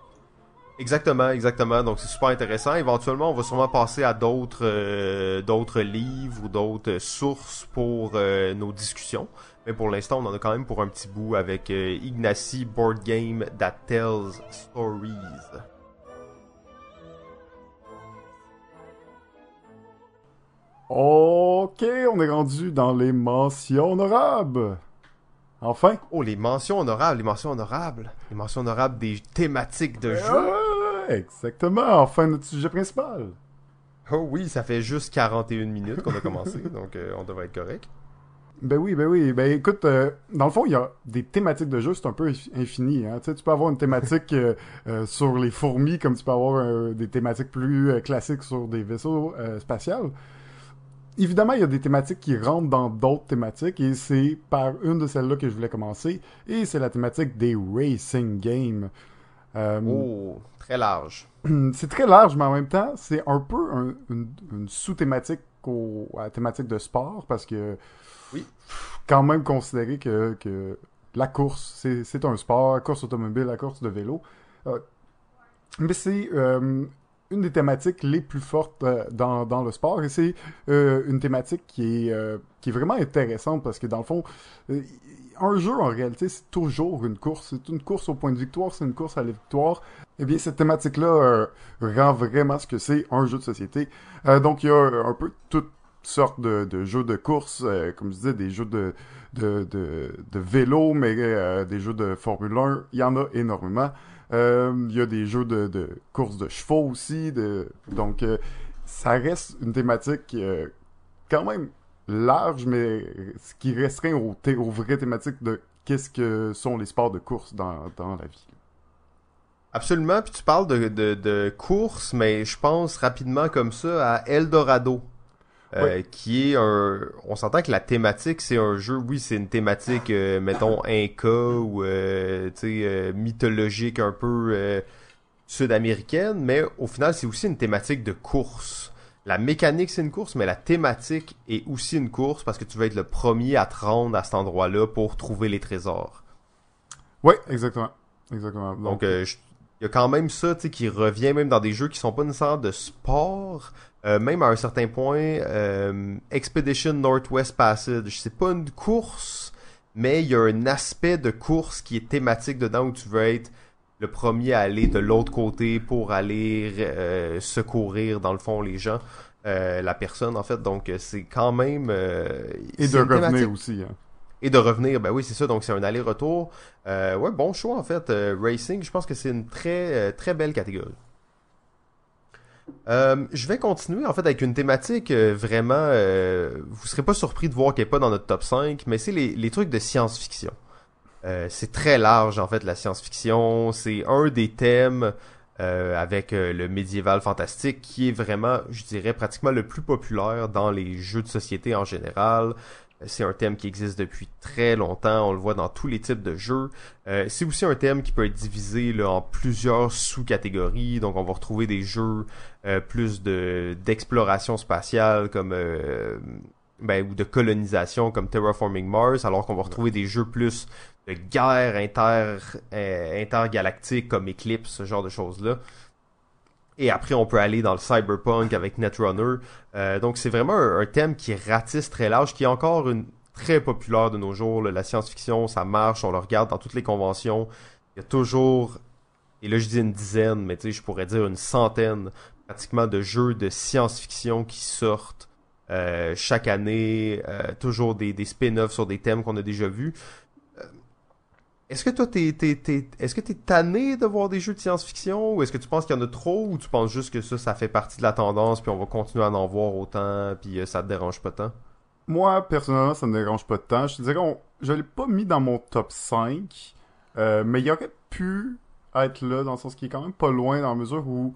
Exactement, exactement. Donc c'est super intéressant. Éventuellement, on va sûrement passer à d'autres euh, d'autres livres ou d'autres sources pour euh, nos discussions. Mais pour l'instant, on en a quand même pour un petit bout avec euh, Ignacy Board Game That Tells Stories. Ok, on est rendu dans les mentions honorables. Enfin. Oh, les mentions honorables, les mentions honorables. Les mentions honorables des thématiques de jeu. Ouais, exactement, enfin notre sujet principal. Oh oui, ça fait juste 41 minutes qu'on a commencé, donc euh, on devrait être correct. Ben oui, ben oui. Ben écoute, euh, dans le fond, il y a des thématiques de jeu, c'est un peu infi- infini. Hein? Tu sais, tu peux avoir une thématique euh, euh, sur les fourmis, comme tu peux avoir des thématiques plus classiques sur des vaisseaux spatials. Évidemment, il y a des thématiques qui rentrent dans d'autres thématiques, et c'est par une de celles-là que je voulais commencer, et c'est la thématique des racing games. Euh, Oh, très large. c'est très large, mais en même temps, c'est un peu un- une, une sous-thématique à la thématique de sport, parce que Oui. quand même considérer que, que la course, c'est c'est un sport, la course automobile, la course de vélo. Euh, mais c'est euh, une des thématiques les plus fortes euh, dans, le sport, et c'est euh, une thématique qui est, euh, qui est vraiment intéressante, parce que dans le fond, un jeu, en réalité, c'est toujours une course. C'est une course au point de victoire, c'est une course à la victoire. Eh bien, cette thématique-là rend vraiment ce que c'est un jeu de société. Donc, il y a un peu toutes sortes de, jeux de course, comme je disais, des jeux de, de, vélo, mais des jeux de Formule 1. Il y en a énormément. Euh, il y a des jeux de, course de chevaux aussi. De... Donc, euh, ça reste une thématique euh, quand même large, mais ce qui restreint aux, aux vraies thématiques de qu'est-ce que sont les sports de course dans, la vie. Absolument, puis tu parles de, de course, mais je pense rapidement comme ça à Eldorado. Euh, qui est un... On s'entend que la thématique, c'est un jeu, oui, c'est une thématique, euh, mettons, Inca ou, euh, tu sais, mythologique un peu sud-américaine, mais au final, c'est aussi une thématique de course. La mécanique, c'est une course, mais la thématique est aussi une course parce que tu vas être le premier à te rendre à cet endroit-là pour trouver les trésors. Oui, exactement. Exactement. Donc, euh, je- il y a quand même ça, tu sais, qui revient même dans des jeux qui sont pas nécessairement de sport, euh, même à un certain point. euh, Expedition Northwest Passage, c'est pas une course, mais il y a un aspect de course qui est thématique dedans où tu veux être le premier à aller de l'autre côté pour aller euh, secourir dans le fond les gens, euh, la personne en fait. Donc, euh, c'est quand même euh, Et de revenir aussi. Hein. Et de revenir, ben oui, c'est ça, donc c'est un aller-retour. Euh, ouais, bon choix en fait. Euh, Racing, je pense que c'est une très euh, très belle catégorie. Je vais continuer en fait avec une thématique vraiment, euh, vous serez pas surpris de voir qu'elle est pas dans notre top 5, mais c'est les, les trucs de science-fiction. C'est très large en fait la science-fiction, c'est un des thèmes avec le médiéval fantastique qui est vraiment, je dirais, pratiquement le plus populaire dans les jeux de société en général. C'est un thème qui existe depuis très longtemps, on le voit dans tous les types de jeux. Euh, c'est aussi un thème qui peut être divisé là, en plusieurs sous-catégories, donc on va retrouver des jeux euh, plus de d'exploration spatiale comme euh, ben, ou de colonisation comme Terraforming Mars, alors qu'on va retrouver des jeux plus de guerre inter intergalactique comme Eclipse, ce genre de choses-là. Et après, on peut aller dans le cyberpunk avec Netrunner. Euh, donc, c'est vraiment un, thème qui ratisse très large, qui est encore une très populaire de nos jours. La science-fiction, ça marche, on le regarde dans toutes les conventions. Il y a toujours, et là je dis une dizaine, mais tu sais, je pourrais dire une centaine pratiquement de jeux de science-fiction qui sortent euh, chaque année. euh, toujours des spin-offs sur des thèmes qu'on a déjà vus. Est-ce que toi, t'es, t'es, t'es- est-ce que t'es tanné de voir des jeux de science-fiction ou est-ce que tu penses qu'il y en a trop ou tu penses juste que ça, ça fait partie de la tendance puis on va continuer à en voir autant puis euh, ça te dérange pas tant? Moi, personnellement, ça me dérange pas temps. Je te dirais, je l'ai pas mis dans mon top 5, euh, mais il aurait pu être là, dans le sens qu'il est quand même pas loin, dans la mesure où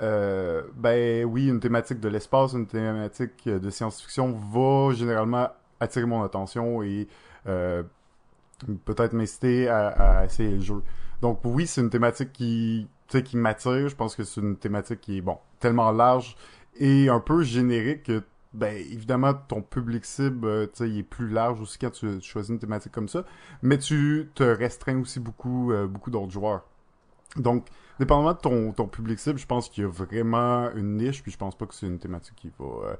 euh, ben oui, une thématique de l'espace, une thématique de science-fiction va généralement attirer mon attention et peut-être m'inciter à, essayer le jeu. Donc oui, c'est une thématique qui, qui m'attire. Je pense que c'est une thématique qui est bon tellement large et un peu générique que ben évidemment ton public cible euh, tu sais il est plus large aussi quand tu, choisis une thématique comme ça mais tu te restreins aussi beaucoup euh, beaucoup d'autres joueurs donc dépendamment de ton, ton public cible je pense qu'il y a vraiment une niche puis je pense pas que c'est une thématique qui va euh,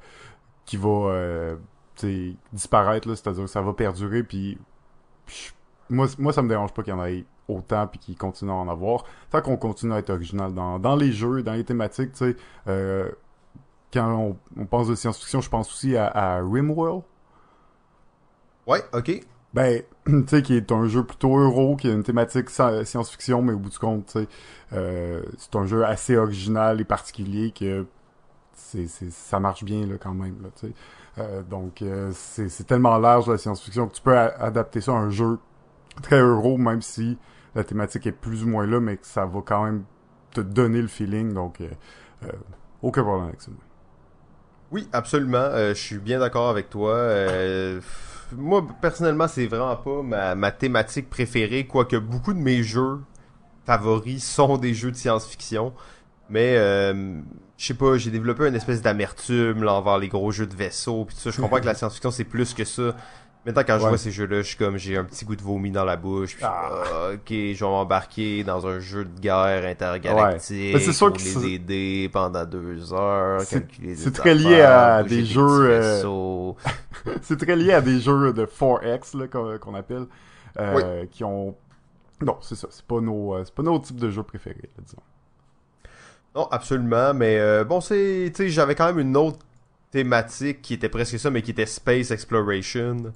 qui va disparaître là c'est-à-dire que ça va perdurer puis, moi moi ça me dérange pas qu'il y en ait autant puis qu'il continue à en avoir tant qu'on continue à être original dans, dans les jeux dans les thématiques tu sais quand on, pense de science-fiction, je pense aussi à, Rimworld. Ouais, ok. Ben, tu sais, qui est un jeu plutôt euro, qui a une thématique science-fiction, mais au bout du compte, tu sais, euh, c'est un jeu assez original et particulier que c'est, ça marche bien là quand même là. Euh, donc euh, c'est, tellement large la science-fiction que tu peux adapter ça à un jeu très euro, même si la thématique est plus ou moins là, mais que ça va quand même te donner le feeling. Donc aucun problème avec ça. Oui, absolument. Euh, je suis bien d'accord avec toi. Euh, moi, personnellement, c'est vraiment pas ma, ma thématique préférée, quoique beaucoup de mes jeux favoris sont des jeux de science-fiction. Mais euh, je sais pas, j'ai développé une espèce d'amertume là envers les gros jeux de vaisseau puis tout ça. Je comprends que la science-fiction c'est plus que ça. Maintenant, quand je vois ces jeux-là, je suis comme, j'ai un petit goût de vomi dans la bouche. Puis, ah. ok, je vais m'embarquer dans un jeu de guerre intergalactique. C'est sûr pour les aider pendant deux heures. C'est très lié à des jeux. Euh, c'est très lié à des jeux de 4X là qu'on appelle, euh, qui ont. Non, c'est ça. C'est pas nos, euh, c'est pas nos types de jeux préférés, disons. Non, absolument. Mais bon, c'est, tu sais, j'avais quand même une autre thématique qui était presque ça, mais qui était Space Exploration,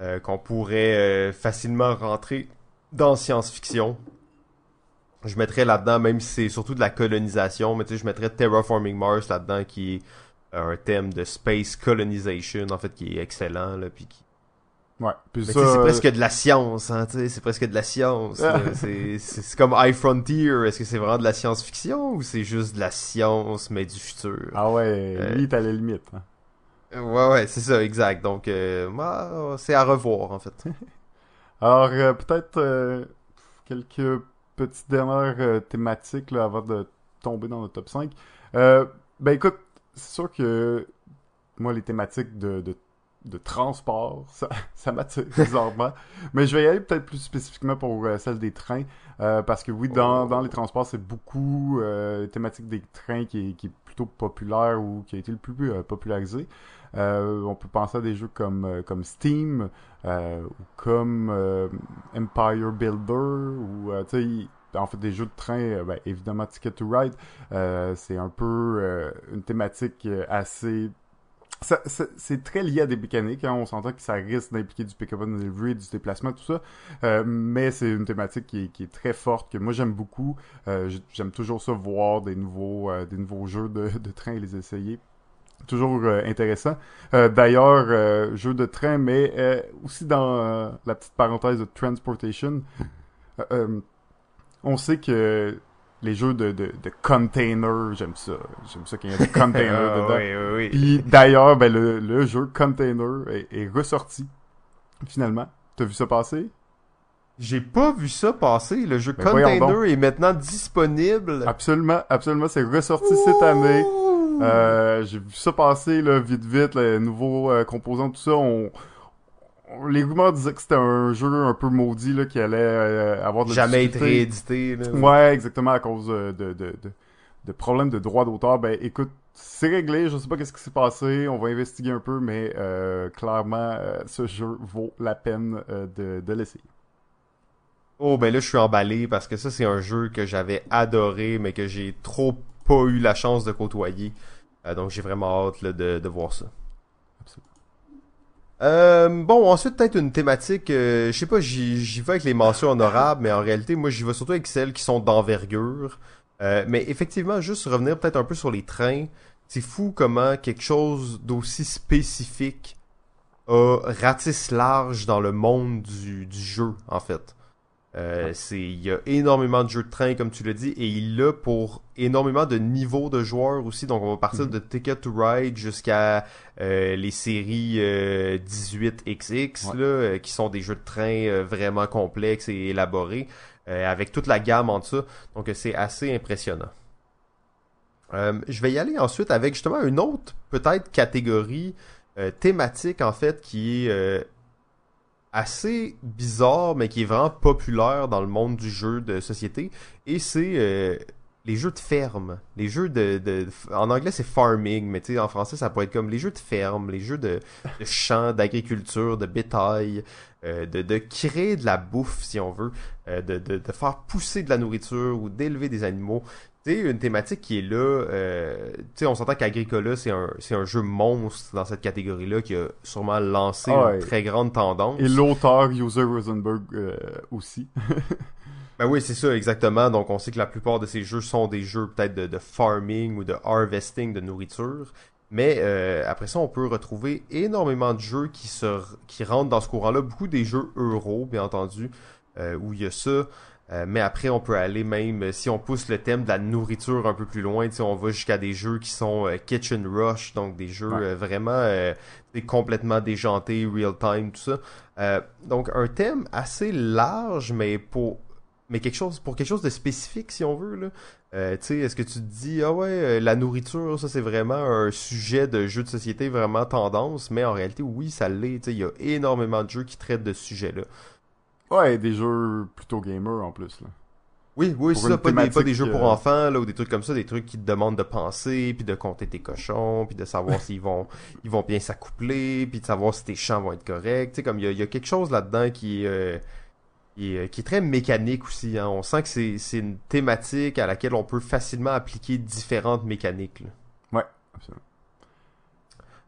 euh, qu'on pourrait euh, facilement rentrer dans science-fiction. Je mettrais là-dedans, même si c'est surtout de la colonisation, mais tu sais, je mettrais Terraforming Mars là-dedans, qui est un thème de space colonization, en fait, qui est excellent, là, puis qui Ouais. c'est euh, presque de la science, hein, tu sais, c'est presque de la science. c'est comme High Frontier. Est-ce que c'est vraiment de la science-fiction ou c'est juste de la science mais du futur? Ah ouais, euh, lui t'as la limite. Hein. Ouais ouais, c'est ça, exact. Donc, euh, c'est à revoir en fait. Alors peut-être quelques petites dernières thématiques là, avant de tomber dans le top 5. ben écoute, c'est sûr que moi les thématiques de, de de transport, ça, ça m'attire bizarrement. Mais je vais y aller peut-être plus spécifiquement pour euh, celle des trains, euh, parce que oui, dans, dans les transports, c'est beaucoup euh, thématique des trains qui est, qui est plutôt populaire ou qui a été le plus euh, popularisé. on peut penser à des jeux comme, comme Steam ou comme Empire Builder ou tu sais en fait des jeux de train ben, évidemment Ticket to Ride c'est un peu une thématique assez c'est très lié à des mécaniques. Hein. On s'entend que ça risque d'impliquer du pick-up and delivery, du déplacement, tout ça. Euh, mais c'est une thématique qui est, très forte, que moi j'aime beaucoup. Euh, j'aime toujours ça, voir des nouveaux, euh, des nouveaux jeux de, de train et les essayer toujours intéressant. D'ailleurs, jeu de train, mais aussi dans la petite parenthèse de transportation, on sait que les jeux de, de, de container, j'aime ça. J'aime ça qu'il y ait des containers dedans. Oui, oui, oui. Puis d'ailleurs, ben, le, le jeu Container est, est ressorti, finalement. T'as vu ça passer? J'ai pas vu ça passer. Le jeu ben, Container est maintenant disponible. Absolument, absolument. C'est ressorti cette année. Euh, J'ai vu ça passer, là, vite, vite, les nouveaux euh, composants, tout ça. On, les rumeurs disaient que c'était un jeu un peu maudit là, qui allait euh, avoir de jamais être réédité. Là. Ouais, exactement à cause de, de, de, de problèmes de droit d'auteur. Ben écoute, c'est réglé. Je sais pas qu'est-ce qui s'est passé. On va investiguer un peu, mais euh, clairement, euh, ce jeu vaut la peine de, de l'essayer. Oh ben là, je suis emballé parce que ça c'est un jeu que j'avais adoré, mais que j'ai trop pas eu la chance de côtoyer. donc j'ai vraiment hâte de, de voir ça. Euh, bon, ensuite peut-être une thématique, euh, je sais pas, j'y vais avec les mentions honorables, mais en réalité, moi j'y vais surtout avec celles qui sont d'envergure. Euh, mais effectivement, juste revenir peut-être un peu sur les trains, c'est fou comment quelque chose d'aussi spécifique a ratisse large dans le monde du, du jeu, en fait. Euh, c'est il y a énormément de jeux de train comme tu l'as dit et il l'a pour énormément de niveaux de joueurs aussi donc on va partir Mhm. de Ticket to Ride jusqu'à euh, les séries euh, 18XX Ouais. là euh, qui sont des jeux de train euh, vraiment complexes et élaborés euh, avec toute la gamme en dessous donc euh, c'est assez impressionnant. Euh, je vais y aller ensuite avec justement une autre peut-être catégorie euh, thématique en fait qui est euh, assez bizarre mais qui est vraiment populaire dans le monde du jeu de société et c'est euh, les jeux de ferme, les jeux de, en anglais c'est farming mais tu sais en français ça pourrait être comme les jeux de ferme, les jeux de, champs, d'agriculture, de bétail, euh, de, créer de la bouffe si on veut, euh, de faire pousser de la nourriture ou d'élever des animaux. Tu sais, une thématique qui est là, euh, tu sais, on s'entend qu'Agricola, c'est un, c'est un jeu monstre dans cette catégorie-là qui a sûrement lancé Ah une très grande tendance. Et l'auteur, User Rosenberg, euh, aussi. Ben oui, c'est ça, exactement. Donc, on sait que la plupart de ces jeux sont des jeux peut-être de, de farming ou de harvesting de nourriture. Mais euh, après ça, on peut retrouver énormément de jeux qui se qui rentrent dans ce courant-là. Beaucoup des jeux euro, bien entendu, euh, où il y a ça. Euh, mais après, on peut aller même, euh, si on pousse le thème de la nourriture un peu plus loin, on va jusqu'à des jeux qui sont euh, Kitchen Rush, donc des jeux Ouais. euh, vraiment complètement déjantés, real-time, tout ça. Donc, un thème assez large, mais pour mais quelque chose pour quelque chose de spécifique si on veut là. Euh, tu sais, est-ce que tu te dis ah ouais, euh, la nourriture ça c'est vraiment un sujet de jeu de société vraiment tendance, mais en réalité oui, ça l'est, il y a énormément de jeux qui traitent de ce sujet-là. Ouais, des jeux plutôt gamers en plus. Là. Oui, oui, c'est ça, pas des, pas des jeux pour euh, enfants là ou des trucs comme ça, des trucs qui te demandent de penser, puis de compter tes cochons, puis de savoir s'ils vont ils vont bien s'accoupler, puis de savoir si tes champs vont être corrects, tu sais comme il y a, il y a quelque chose là-dedans qui est euh, qui est, qui est très mécanique aussi. Hein. On sent que c'est c'est une thématique à laquelle on peut facilement appliquer différentes mécaniques. là. Ouais, absolument.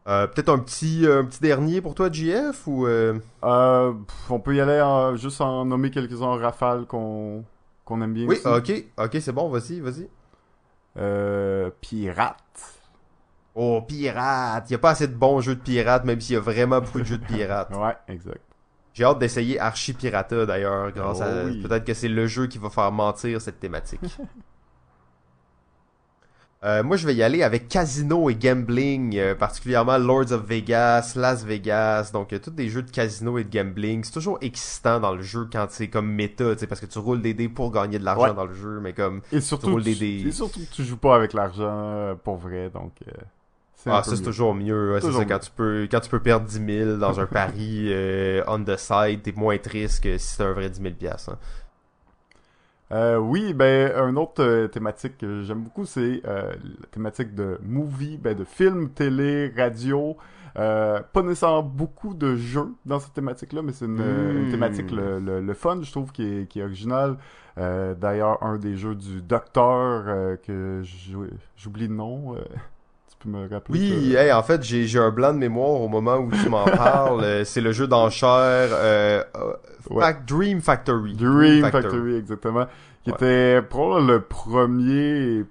Euh, Peut-être un petit un petit dernier pour toi, JF ou euh, Euh, on peut y aller juste en nommer quelques-uns en rafale qu'on aime bien Oui, aussi. ok, ok, c'est bon, vas-y, vas-y. Euh, Pirate. Oh, pirate! Il y a pas assez de bons jeux de pirates, même s'il y a vraiment beaucoup de jeux de pirates. Ouais, exact. J'ai hâte d'essayer Archie Pirata d'ailleurs, grâce Oh à oui. peut-être que c'est le jeu qui va faire mentir cette thématique. Euh, moi, je vais y aller avec casino et gambling, euh, particulièrement Lords of Vegas, Las Vegas, donc euh, tous des jeux de casino et de gambling. C'est toujours excitant dans le jeu quand c'est comme méta, tu sais, parce que tu roules des dés pour gagner de l'argent Ouais. dans le jeu, mais comme Et surtout, roules tu, des dés. et surtout que tu joues pas avec l'argent euh, pour vrai, donc euh, ah ça c'est toujours mieux, ouais, c'est ça quand tu peux quand tu peux perdre 10 000 dans un pari on the side, t'es moins triste que si c'est un vrai 10 000 piastres. hein. Euh, oui, ben, un autre euh, thématique que j'aime beaucoup, c'est euh, la thématique de movie, ben, de film, télé, radio. Euh, pas nécessairement beaucoup de jeux dans cette thématique-là, mais c'est une, Mm. une thématique le, le, le fun, je trouve, qui est, qui est original. Euh, D'ailleurs, un des jeux du Docteur, euh, que j'ou- j'oublie le nom, euh, tu peux me rappeler Oui, hey, en fait, j'ai un blanc de mémoire au moment où tu m'en parles. C'est le jeu d'enchères euh, Ouais. Dream Factory. Dream Factory, exactement. Qui Ouais. était probablement le premier,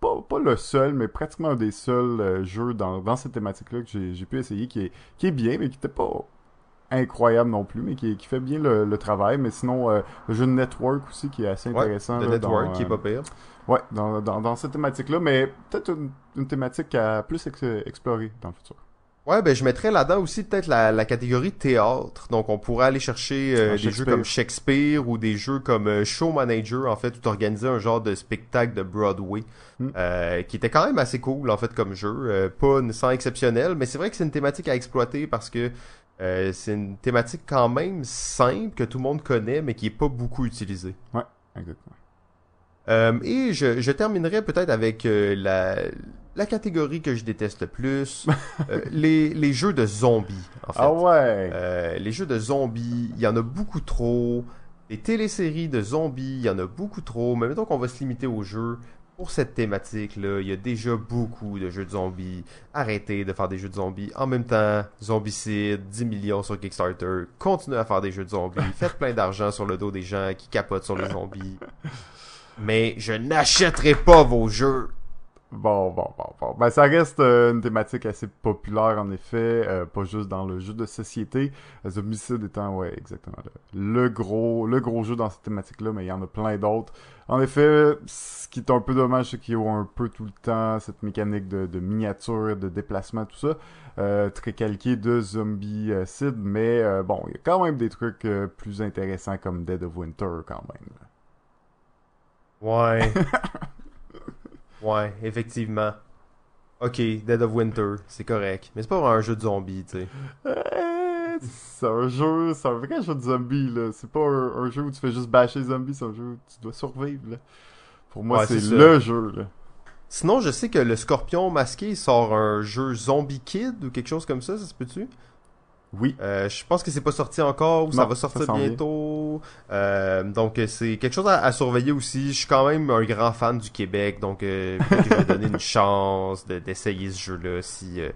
pas, pas le seul, mais pratiquement un des seuls euh, jeux dans, dans cette thématique-là que j'ai j'ai pu essayer, qui est, qui est bien, mais qui était pas incroyable non plus, mais qui, qui fait bien le, le travail. Mais sinon, euh, le jeu de Network aussi, qui est assez Ouais, intéressant. Le là, Network dans, qui est euh, pas pire. Ouais, dans, dans, dans cette thématique-là, mais peut-être une, une thématique à plus ex- explorer dans le futur. Ouais, ben je mettrais là-dedans aussi peut-être la, la catégorie théâtre. Donc on pourrait aller chercher euh, Ah, des jeux comme Shakespeare ou des jeux comme euh, Show Manager en fait, où t'organisais un genre de spectacle de Broadway, Hmm. euh, qui était quand même assez cool en fait comme jeu, euh, pas nécessairement exceptionnel, mais c'est vrai que c'est une thématique à exploiter parce que euh, c'est une thématique quand même simple que tout le monde connaît, mais qui est pas beaucoup utilisée. Exactement. Euh, et je, je terminerai peut-être avec euh, la, la catégorie que je déteste le plus, euh, les, les jeux de zombies, en fait. Ah ouais! Euh, les jeux de zombies, il y en a beaucoup trop. Les téléséries de zombies, il y en a beaucoup trop. Mais mettons qu'on va se limiter aux jeux. Pour cette thématique-là, il y a déjà beaucoup de jeux de zombies. Arrêtez de faire des jeux de zombies. En même temps, Zombicide, 10 millions sur Kickstarter. Continuez à faire des jeux de zombies. Faites plein d'argent sur le dos des gens qui capotent sur les zombies. Mais je n'achèterai pas vos jeux. Bon, bon, bon, bon. Ben, ça reste euh, une thématique assez populaire, en effet, euh, pas juste dans le jeu de société. Zombicide étant, ouais, exactement, le, le gros, le gros jeu dans cette thématique-là, mais il y en a plein d'autres. En effet, ce qui est un peu dommage, c'est qu'ils ont un peu tout le temps cette mécanique de, de miniature, de déplacement, tout ça, euh, très calqué de Zombicide, mais euh, bon, il y a quand même des trucs euh, plus intéressants comme Dead of Winter, quand même. Ouais. ouais, effectivement. Ok, Dead of Winter, c'est correct. Mais c'est pas vraiment un jeu de zombies, tu sais. Euh, c'est un jeu, c'est un vrai jeu de zombies, là. C'est pas un, un jeu où tu fais juste bâcher les zombies, c'est un jeu où tu dois survivre, là. Pour moi, Ouais, c'est le jeu, là. Sinon, je sais que le Scorpion masqué sort un jeu Zombie Kid ou quelque chose comme ça, ça se peut-tu? Oui. Euh, je pense que c'est pas sorti encore ou ça va sortir bientôt. Euh, donc euh, c'est quelque chose à, à surveiller aussi. Je suis quand même un grand fan du Québec, donc euh, je vais donner une chance de- d'essayer ce jeu-là si euh,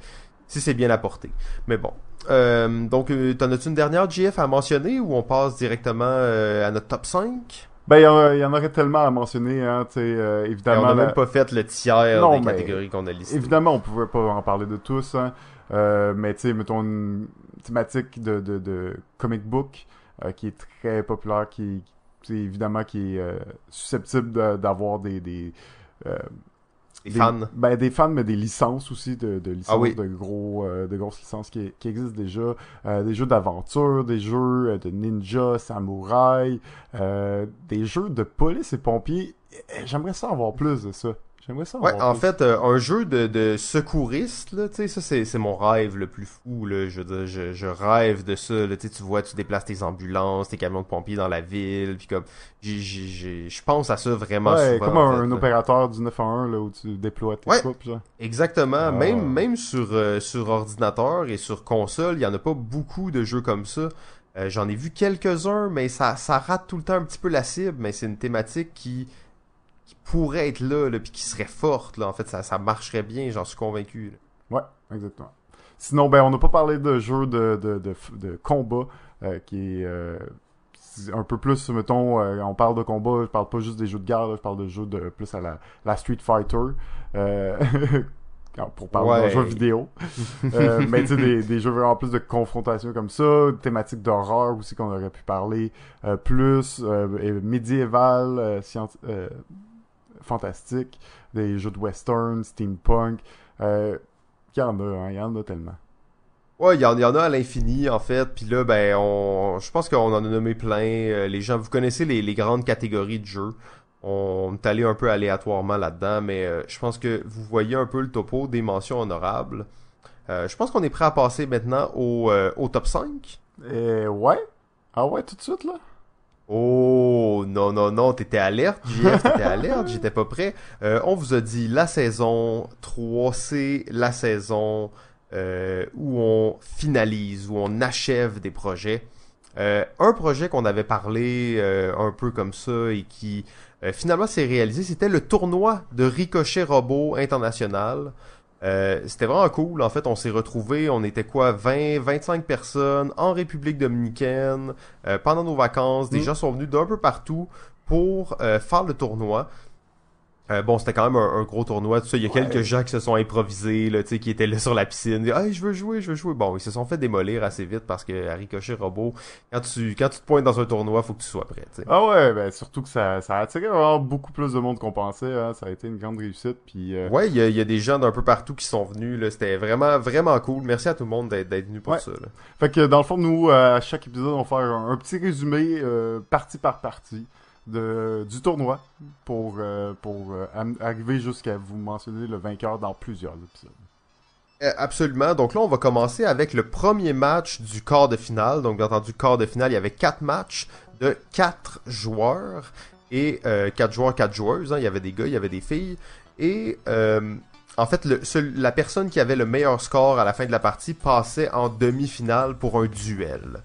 si c'est bien apporté. Mais bon. Euh, donc euh, t'en as-tu une dernière GF à mentionner ou on passe directement à notre top 5 Ben, il y, en- il y en aurait tellement à mentionner, hein, tu sais, euh, Et On évidemment. n'a la- même pas fait le tiers Non, des catégories qu'on a listées. Évidemment, on pouvait pas en parler de tous, hein. Euh, mais tu sais, mettons une thématique de, de, de comic book euh, qui est très populaire, qui, qui est évidemment qui est euh, susceptible de- d'avoir des, des, euh, des- fans. Ben, des fans, mais des licences aussi, de, de licences, Ah oui. de, gros, euh, de grosses licences qui, qui existent déjà. Euh, des jeux d'aventure, des jeux euh, de ninja, samouraï, euh, des jeux de police et pompiers. J'aimerais ça avoir plus de ça. J'aimerais ça Ouais, en fait, euh, un jeu de, de secouriste, là, tu sais, ça c'est, c'est mon rêve le plus fou, là, je je, je rêve de ça, là, tu vois, tu déplaces tes ambulances, tes camions de pompiers dans la ville, puis comme, je pense à ça vraiment Ouais, souvent. comme un, fait, un là. opérateur du 911 là, où tu déploies tes Ouais. Genre. Exactement, Ah. même, même sur, euh, sur ordinateur et sur console, il y en a pas beaucoup de jeux comme ça. Euh, j'en ai vu quelques-uns, mais ça, ça rate tout le temps un petit peu la cible, mais c'est une thématique qui, qui pourrait être là, là, puis qui serait forte, là, en fait, ça, ça marcherait bien, j'en suis convaincu, là. Ouais, exactement. Sinon, ben, on n'a pas parlé de jeux de, de, de, de combat, euh, qui est euh, un peu plus, mettons, euh, on parle de combat, je parle pas juste des jeux de guerre, là, je parle de jeux de plus à la, la Street Fighter, euh, pour parler d'un Ouais. jeu vidéo. Euh, mais tu sais, des, des jeux vraiment plus de confrontation comme ça, thématique d'horreur aussi qu'on aurait pu parler, euh, plus euh, médiéval, euh, scient- euh, fantastique, des jeux de western, steampunk, euh, il y en a, hein, il y en a tellement. Ouais, il y, en il y en a à l'infini en fait. Puis là, ben, on, je pense qu'on en a nommé plein. Euh, les gens, vous connaissez les, les grandes catégories de jeux. On est allé un peu aléatoirement là-dedans, mais euh, je pense que vous voyez un peu le topo des mentions honorables. Euh, je pense qu'on est prêt à passer maintenant au, euh, au top 5. Et ouais? Ah ouais, tout de suite, là? Oh, non, non, non, t'étais alerte, JF, t'étais alerte, j'étais pas prêt. Euh, on vous a dit la saison 3, c'est la saison euh, où on finalise, où on achève des projets. Euh, un projet qu'on avait parlé euh, un peu comme ça et qui euh, finalement s'est réalisé, c'était le tournoi de Ricochet Robot International. Euh, c'était vraiment cool. En fait, on s'est retrouvés, on était quoi, 20, 25 personnes en République dominicaine euh, pendant nos vacances. Des Mm. gens sont venus d'un peu partout pour euh, faire le tournoi. Euh, bon, c'était quand même un, un gros tournoi, tout ça. Il y a Ouais. quelques gens qui se sont improvisés, là, tu sais, qui étaient là sur la piscine. Hey, je veux jouer, je veux jouer. Bon, ils se sont fait démolir assez vite parce que à Robot, quand tu, quand tu te pointes dans un tournoi, faut que tu sois prêt. Ah ouais, ben surtout que ça, ça a attiré vraiment beaucoup plus de monde qu'on pensait, hein. ça a été une grande réussite, puis... euh, Ouais, il y, a- y a des gens d'un peu partout qui sont venus, là. C'était vraiment, vraiment cool. Merci à tout le monde d'être d'être venu pour Ouais. ça, là. Fait que dans le fond, nous, euh, à chaque épisode, on va faire un, un petit résumé, euh, partie par partie, du tournoi, pour, euh, pour euh, arriver jusqu'à vous mentionner le vainqueur dans plusieurs épisodes. Euh, absolument. Donc là, on va commencer avec le premier match du quart de finale. Donc, bien entendu, quart de finale, il y avait quatre matchs de quatre joueurs et euh, quatre joueurs, quatre joueuses. hein. Il y avait des gars, il y avait des filles. Et en fait, la personne qui avait le meilleur score à la fin de la partie passait en demi-finale pour un duel.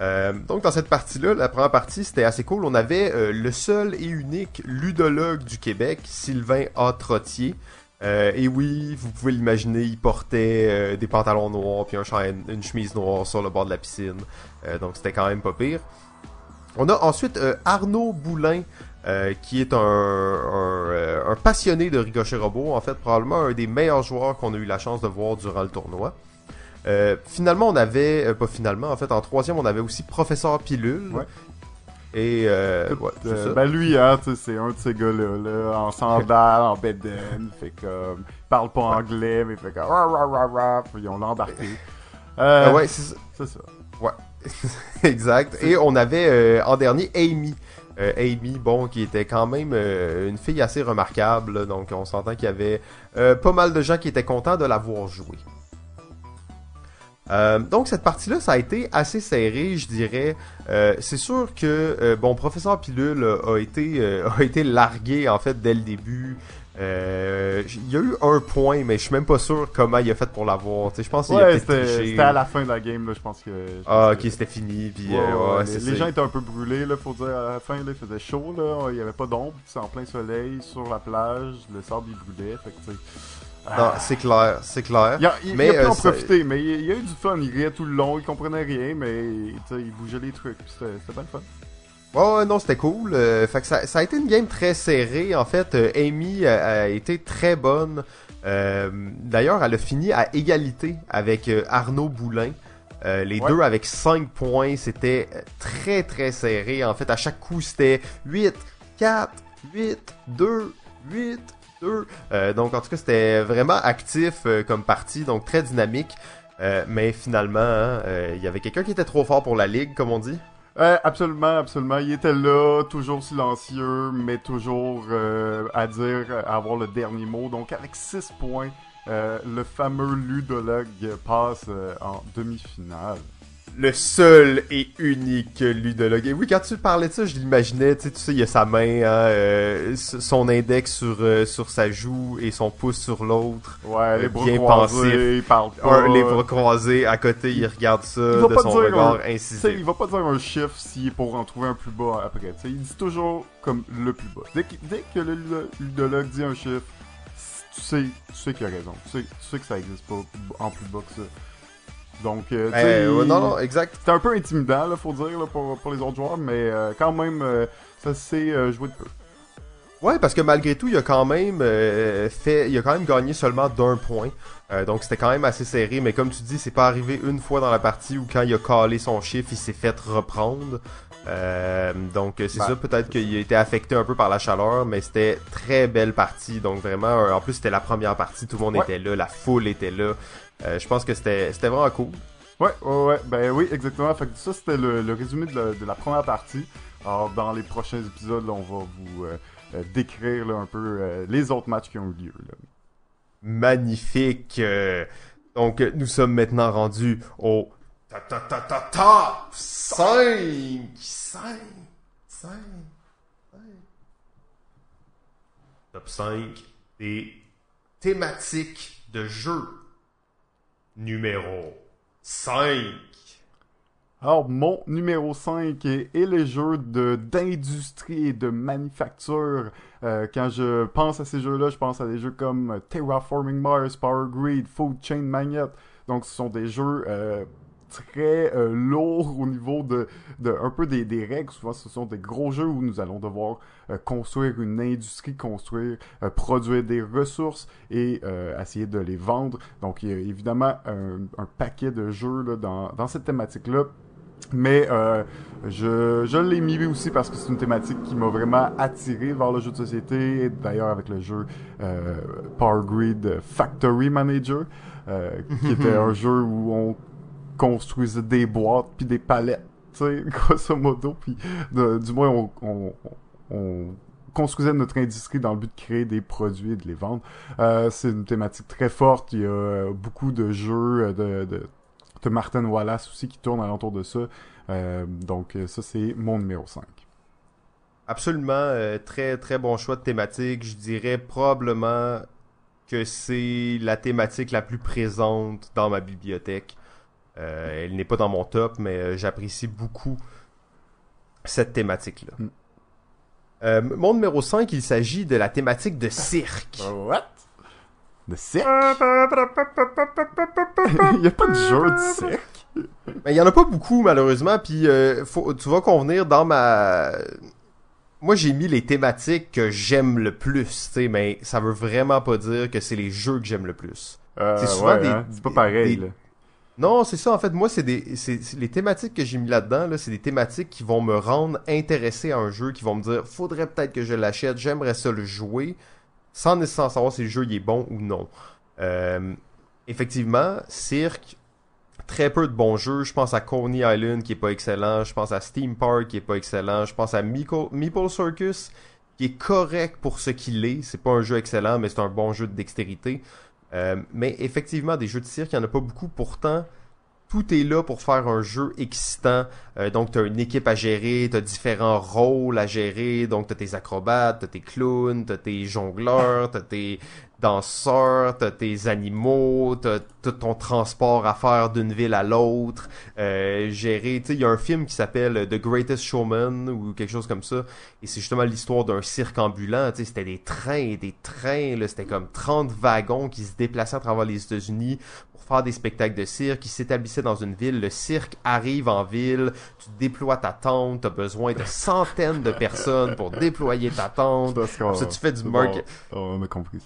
Euh, donc dans cette partie-là, la première partie, c'était assez cool. On avait euh, le seul et unique ludologue du Québec, Sylvain A. Trottier. Euh, et oui, vous pouvez l'imaginer, il portait des pantalons noirs puis une chemise noire sur le bord de la piscine. Donc c'était quand même pas pire. On a ensuite Arnaud Boulin qui est un, un passionné de Ricochet Robot, en fait, probablement un des meilleurs joueurs qu'on a eu la chance de voir durant le tournoi. Euh, finalement, on avait, euh, pas finalement, en fait, en troisième, on avait aussi Professeur Pilule. Ouais. Et, euh, ouais, Euh, ben lui, hein, tu sais, c'est un de ces gars-là, là, en sandales, en bedaine, fait comme, il parle pas anglais, mais il fait comme, rah, rah, rah, rah, puis ils ont l'embarqué. Euh, ouais, c'est ça. ça. exact. Et on avait euh, en dernier Amy. Euh, Amy, bon, qui était quand même euh, une fille assez remarquable. là. donc, on s'entend qu'il y avait euh, pas mal de gens qui étaient contents de la voir jouer. Euh, donc cette partie-là, ça a été assez serré, je dirais. Euh, c'est sûr que euh, bon, professeur Pilule a été euh, a été largué en fait dès le début. Euh, il y a eu un point, mais je suis même pas sûr comment il a fait pour l'avoir. Tu sais, je pense qu'il a Ouais, c'était à la fin de la game, là, je pense que... je Ah, ok, que- c'était fini. Puis Ouais, euh, les, les gens étaient un peu brûlés, là, faut dire, à la fin, là, il faisait chaud, là, il y avait pas d'ombre, c'est en plein soleil, sur la plage, le sable, il brûlait, fait que, tu sais... Non, ah. c'est clair, c'est clair. Il a, il, Mais, il a pu euh, en ça- profiter, mais il, a eu du fun, il riait tout le long, il comprenait rien, mais il bougeait les trucs, c'était bien le fun. Ouais, ouais, non, c'était cool. Euh, fait que ça, ça a été une game très serrée. En fait, euh, Amy a, a été très bonne. Euh, D'ailleurs, elle a fini à égalité avec euh, Arnaud Boulin. Euh, les Ouais. deux avec 5 points, c'était euh, très très serré. En fait, à chaque coup, c'était 8, 4, 8, 2, 8, 2. Euh, donc, en tout cas, c'était vraiment actif euh, comme partie, donc très dynamique. Euh, mais finalement, hein, il y avait quelqu'un qui était trop fort pour la ligue, comme on dit. Absolument, absolument. Il était là, toujours silencieux, mais toujours à dire, à avoir le dernier mot. Donc avec 6 points, le fameux ludologue passe en demi-finale. Le seul et unique ludologue. Et oui, quand tu parlais de ça, je l'imaginais, tu sais, tu sais, il a sa main, hein, euh, son index sur, euh, sur sa joue et son pouce sur l'autre. Ouais, les Euh, bras bien croisés, pensif. il parle pas. Un, les bras croisés, à côté, il regarde ça Il de son regard un- incisif. il va pas dire un chiffre s'il est pour en trouver un plus bas après. Tu sais, il dit toujours comme le plus bas. Dès que, dès que le ludo- ludologue dit un chiffre, tu sais, tu sais qu'il a raison. Tu sais, tu sais que ça existe pas en plus bas que ça. Donc, euh, ouais, non, non, exact. c'était un peu intimidant, là, faut dire, là, pour, pour les autres joueurs, mais euh, quand même, euh, ça s'est joué de peu. Ouais, parce que malgré tout, il a quand même fait, il a quand même gagné seulement d'un point. Donc c'était quand même assez serré, mais comme tu dis, c'est pas arrivé une fois dans la partie où quand il a calé son chiffre, il s'est fait reprendre. Donc c'est Ben, ça, peut-être qu'il a été affecté un peu par la chaleur, mais c'était très belle partie. Donc vraiment, en plus c'était la première partie, tout le monde Ouais. était là, la foule était là. Euh, je pense que c'était vraiment cool. Ouais, ouais, ouais, ben oui, exactement. Fait que ça, c'était le, le résumé de la, de la première partie. Alors, dans les prochains épisodes, là, on va vous euh, euh, décrire là, un peu euh, les autres matchs qui ont eu lieu. Là. Magnifique. Donc nous sommes maintenant rendus au ta ta ta ta top 5 5 5 Top 5 des thématiques de jeu. Numéro 5. Alors, mon numéro 5 est, les jeux d'industrie et de manufacture. Euh, quand je pense à ces jeux-là, je pense à des jeux comme Terraforming Mars, Power Grid, Food Chain Magnet. Donc, ce sont des jeux euh, très euh, lourds au niveau de, de un peu des, des règles. Souvent, ce sont des gros jeux où nous allons devoir euh, construire une industrie, construire, euh, produire des ressources et essayer de les vendre. Donc, il y a évidemment un, un paquet de jeux là, dans, dans cette thématique-là. Mais euh, je, je l'ai mis aussi parce que c'est une thématique qui m'a vraiment attiré vers le jeu de société. D'ailleurs, avec le jeu euh, Power Grid Factory Manager, euh, qui était un jeu où on construisait des boîtes puis des palettes, grosso modo. Puis du moins, on, on, on construisait notre industrie dans le but de créer des produits et de les vendre. Euh, c'est une thématique très forte. Il y a euh, beaucoup de jeux euh, de, de, de Martin Wallace aussi qui tournent alentour de ça. Donc ça, c'est mon numéro 5. Absolument, très très bon choix de thématique. Je dirais probablement que c'est la thématique la plus présente dans ma bibliothèque. Euh, elle n'est pas dans mon top, mais euh, j'apprécie beaucoup cette thématique-là. Mm. Euh, mon numéro 5, il s'agit de la thématique de cirque. What? De cirque? Il n'y a pas de jeu de cirque? Mais il y en a pas beaucoup malheureusement, puis euh, faut, tu vas convenir dans ma moi j'ai mis les thématiques que j'aime le plus, tu sais, mais ça veut vraiment pas dire que c'est les jeux que j'aime le plus. Euh, C'est souvent ouais, des- hein, C'est pas pareil, des- là. Non, c'est ça. En fait, moi, c'est des, les thématiques que j'ai mis là-dedans. Là, c'est des thématiques qui vont me rendre intéressé à un jeu, qui vont me dire, faudrait peut-être que je l'achète, j'aimerais ça le jouer, sans nécessairement savoir si le jeu est bon ou non. Euh, effectivement, Cirque, très peu de bons jeux. Je pense à Coney Island qui est pas excellent. Je pense à Steam Park qui est pas excellent. Je pense à Meeple, Meeple Circus qui est correct pour ce qu'il est. C'est pas un jeu excellent, mais c'est un bon jeu de dextérité. Euh, mais effectivement, des jeux de cirque, il n'y en a pas beaucoup. Pourtant, tout est là pour faire un jeu excitant. Euh, donc, tu as une équipe à gérer, tu différents rôles à gérer. Donc, tu as tes acrobates, tu tes clowns, tu tes jongleurs, tu tes danseurs, tu tes animaux, tu tout ton transport à faire d'une ville à l'autre. Euh, gérer, tu sais, y a un film qui s'appelle The Greatest Showman ou quelque chose comme ça. Et c'est justement l'histoire d'un cirque ambulant. Tu sais, c'était des trains, des trains, là, c'était comme 30 wagons qui se déplaçaient à travers les États-Unis faire des spectacles de cirque, qui s'établissaient dans une ville. Le cirque arrive en ville, tu déploies ta tente, tu as besoin de centaines de personnes pour déployer ta tente. Ça, tu fais du c'est market- bon, On a compris.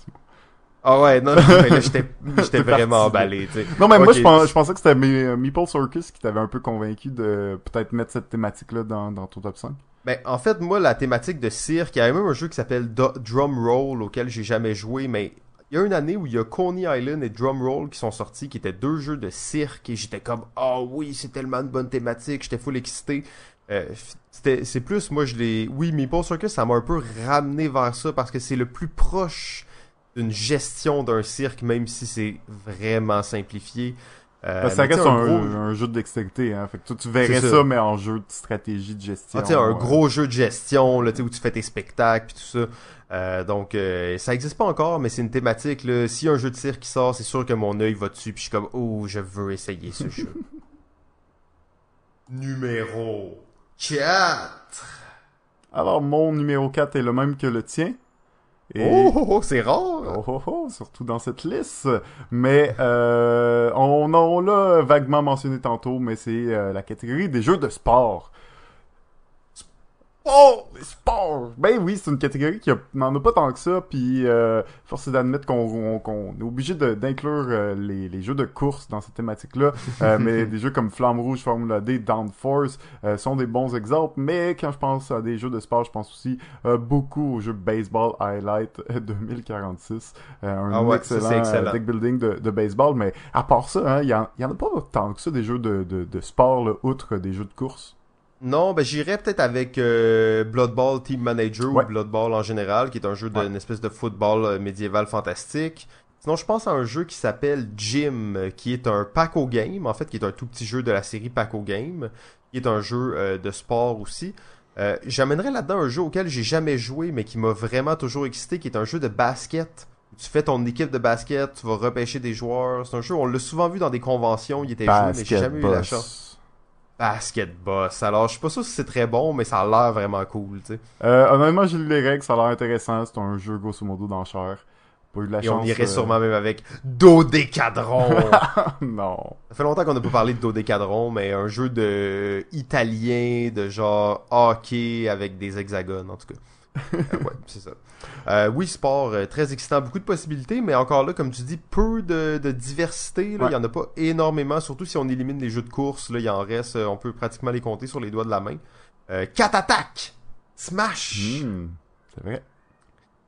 Ah ouais, non, non, mais là, j'étais vraiment emballé, tu sais. Non, mais moi, je, pens- je pensais que c'était Me- Meeple Circus qui t'avait un peu convaincu de peut-être mettre cette thématique-là dans, dans ton top 5. Ben, en fait, moi, la thématique de cirque, il y a même un jeu qui s'appelle Drum Roll auquel j'ai jamais joué, mais il y a une année où il y a Coney Island et Drum Roll qui sont sortis, qui étaient deux jeux de cirque, et j'étais comme, ah oui, c'est tellement une bonne thématique, j'étais full excité. Euh, c'est plus, moi, je l'ai, oui, Meeple Circus, ça m'a un peu ramené vers ça parce que c'est le plus proche d'une gestion d'un cirque, même si c'est vraiment simplifié. Euh, ça reste un, gros- un jeu de dextérité, hein. Fait que toi, tu verrais ça. ça. mais en jeu de stratégie, de gestion. Ah, tu sais, un euh, gros jeu de gestion, là, où tu fais tes spectacles puis tout ça. Euh, donc, euh, ça existe pas encore, mais c'est une thématique, là. S'il y a un jeu de cirque qui sort, c'est sûr que mon œil va dessus puis je suis comme, oh, je veux essayer ce jeu. Numéro 4. Alors, mon numéro 4 est le même que le tien. Et... Oh, oh, oh, c'est rare. Oh, oh, oh, surtout dans cette liste. Mais euh, on, on l'a vaguement mentionné tantôt, mais c'est euh, la catégorie des jeux de sport. Oh, les sports! Ben oui, c'est une catégorie qui n'en a pas tant que ça, puis euh, force est d'admettre qu'on on- qu'on est obligé d'inclure euh, les, les jeux de course dans cette thématique-là, Euh, mais des jeux comme Flamme Rouge, Formula D, Downforce euh, sont des bons exemples, mais quand je pense à des jeux de sport, je pense aussi beaucoup au jeu Baseball Highlight 2046, euh, un Ah ouais, excellent, deck building de, de baseball, mais à part ça, hein, il y, en, a pas tant que ça des jeux de, de, de sport, là, outre des jeux de course. Non, ben j'irais peut-être avec euh, Blood Ball Team Manager Ouais. ou Blood Ball en général, qui est un jeu d'une espèce de football euh, médiéval fantastique. Sinon, je pense à un jeu qui s'appelle Jim, euh, qui est un Paco Game, en fait, qui est un tout petit jeu de la série Paco Game, qui est un jeu euh, de sport aussi. Euh, J'amènerais là-dedans un jeu auquel j'ai jamais joué, mais qui m'a vraiment toujours excité, qui est un jeu de basket. Tu fais ton équipe de basket, tu vas repêcher des joueurs. C'est un jeu, on l'a souvent vu dans des conventions, il était joué, mais j'ai jamais eu la chance. Basket Boss. Alors, je suis pas sûr si c'est très bon, mais ça a l'air vraiment cool, tu sais. Euh, honnêtement, j'ai lu les règles, ça a l'air intéressant. C'est un jeu grosso modo d'enchère. Pas eu de la Et chance. on irait euh, sûrement même avec Dodécadron. non. ça fait longtemps qu'on n'a pas parlé de Dodécadron, mais un jeu de italien, de genre hockey avec des hexagones, en tout cas. Euh, ouais, c'est ça. Euh, oui, sport, euh, très excitant, beaucoup de possibilités, mais encore là, comme tu dis, peu de, de diversité. là. Il Ouais. y en a pas énormément, surtout si on élimine les jeux de course. Là, il en reste, on peut pratiquement les compter sur les doigts de la main. 4 attaques! Smash! Hmm, c'est vrai.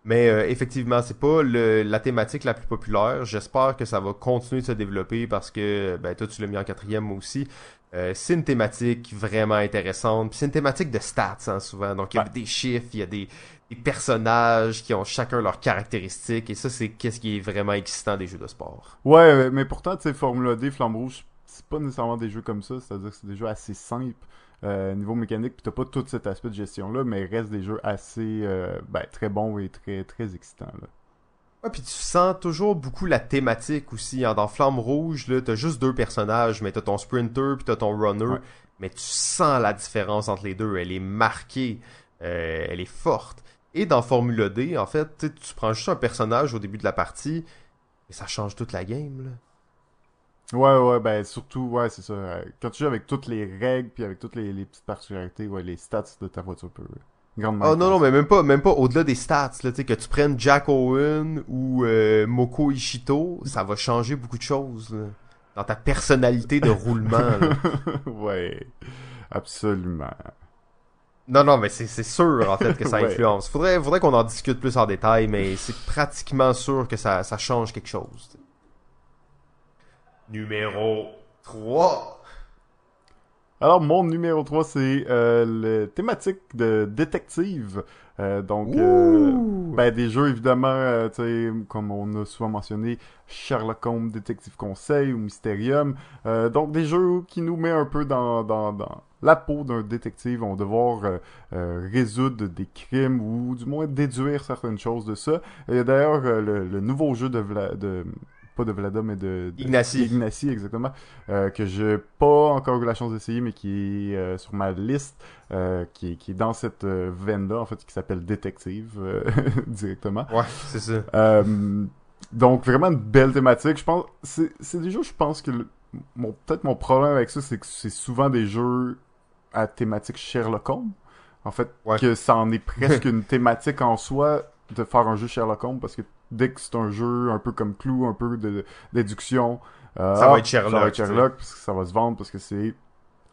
Mais effectivement, c'est pas le- la thématique la plus populaire. J'espère que ça va continuer de se développer parce que ben toi tu l'as mis en quatrième aussi. Euh, c'est une thématique vraiment intéressante. C'est une thématique de stats hein, souvent. Donc il y a Ouais. des chiffres, il y a des, des personnages qui ont chacun leurs caractéristiques. Et ça c'est qu'est-ce qui est vraiment excitant des jeux de sport. Ouais, mais pourtant, tu sais, Formula D, Flamme Rouge, c'est pas nécessairement des jeux comme ça. C'est-à-dire que c'est des jeux assez simples euh, niveau mécanique, puis t'as pas tout cet aspect de gestion-là, mais reste des jeux assez, euh, ben, très bons et très, très excitants, là. Ouais, puis tu sens toujours beaucoup la thématique aussi. hein. Dans Flamme Rouge, là, t'as juste deux personnages, mais t'as ton sprinter puis t'as ton runner. Ouais. Mais tu sens la différence entre les deux. Elle est marquée, euh, elle est forte. Et dans Formula D, en fait, tu prends juste un personnage au début de la partie, et ça change toute la game. Là. Ouais, ouais, ben surtout, ouais, c'est ça. euh, Quand tu joues avec toutes les règles, puis avec toutes les, les petites particularités, ouais, les stats de ta voiture grandement. Oh non, non, mais même pas, même pas au-delà des stats, là, que tu prennes Jack Owen ou euh, Moko Ishito, ça va changer beaucoup de choses, là, dans ta personnalité de roulement, ouais, absolument. Non, non, mais c'est c'est sûr, en fait, que ça Ouais. influence. Faudrait, faudrait qu'on en discute plus en détail, mais c'est pratiquement sûr que ça, ça change quelque chose. Numéro 3. Alors, mon numéro 3, c'est euh, le thématique de détective. Euh, donc, euh, ben, des jeux, évidemment, euh, tu sais, comme on a souvent mentionné, Sherlock Holmes, Détective Conseil ou Mysterium. Euh, donc, des jeux qui nous met un peu dans, dans, dans la peau d'un détective. On va devoir euh, euh, résoudre des crimes ou du moins déduire certaines choses de ça. Et d'ailleurs, euh, le, le nouveau jeu de, Vla- de pas de Vlada, mais de, de Ignacy. Ignacy, exactement, euh, que j'ai pas encore eu la chance d'essayer, mais qui est euh, sur ma liste, euh, qui, est, qui est dans cette euh, veine-là, en fait, qui s'appelle Détective, directement. Ouais, c'est ça. Donc, vraiment une belle thématique. Je pense, c'est c'est des jeux, je pense que le- mon peut-être mon problème avec ça, c'est que c'est souvent des jeux à thématique Sherlock Holmes. En fait, Ouais. que ça en est presque une thématique en soi de faire un jeu Sherlock Holmes, parce que dès que c'est un jeu un peu comme Clou, un peu de déduction, euh, Ça va ah, être Sherlock, Ça va être. Sherlock, parce que ça va se vendre, parce que c'est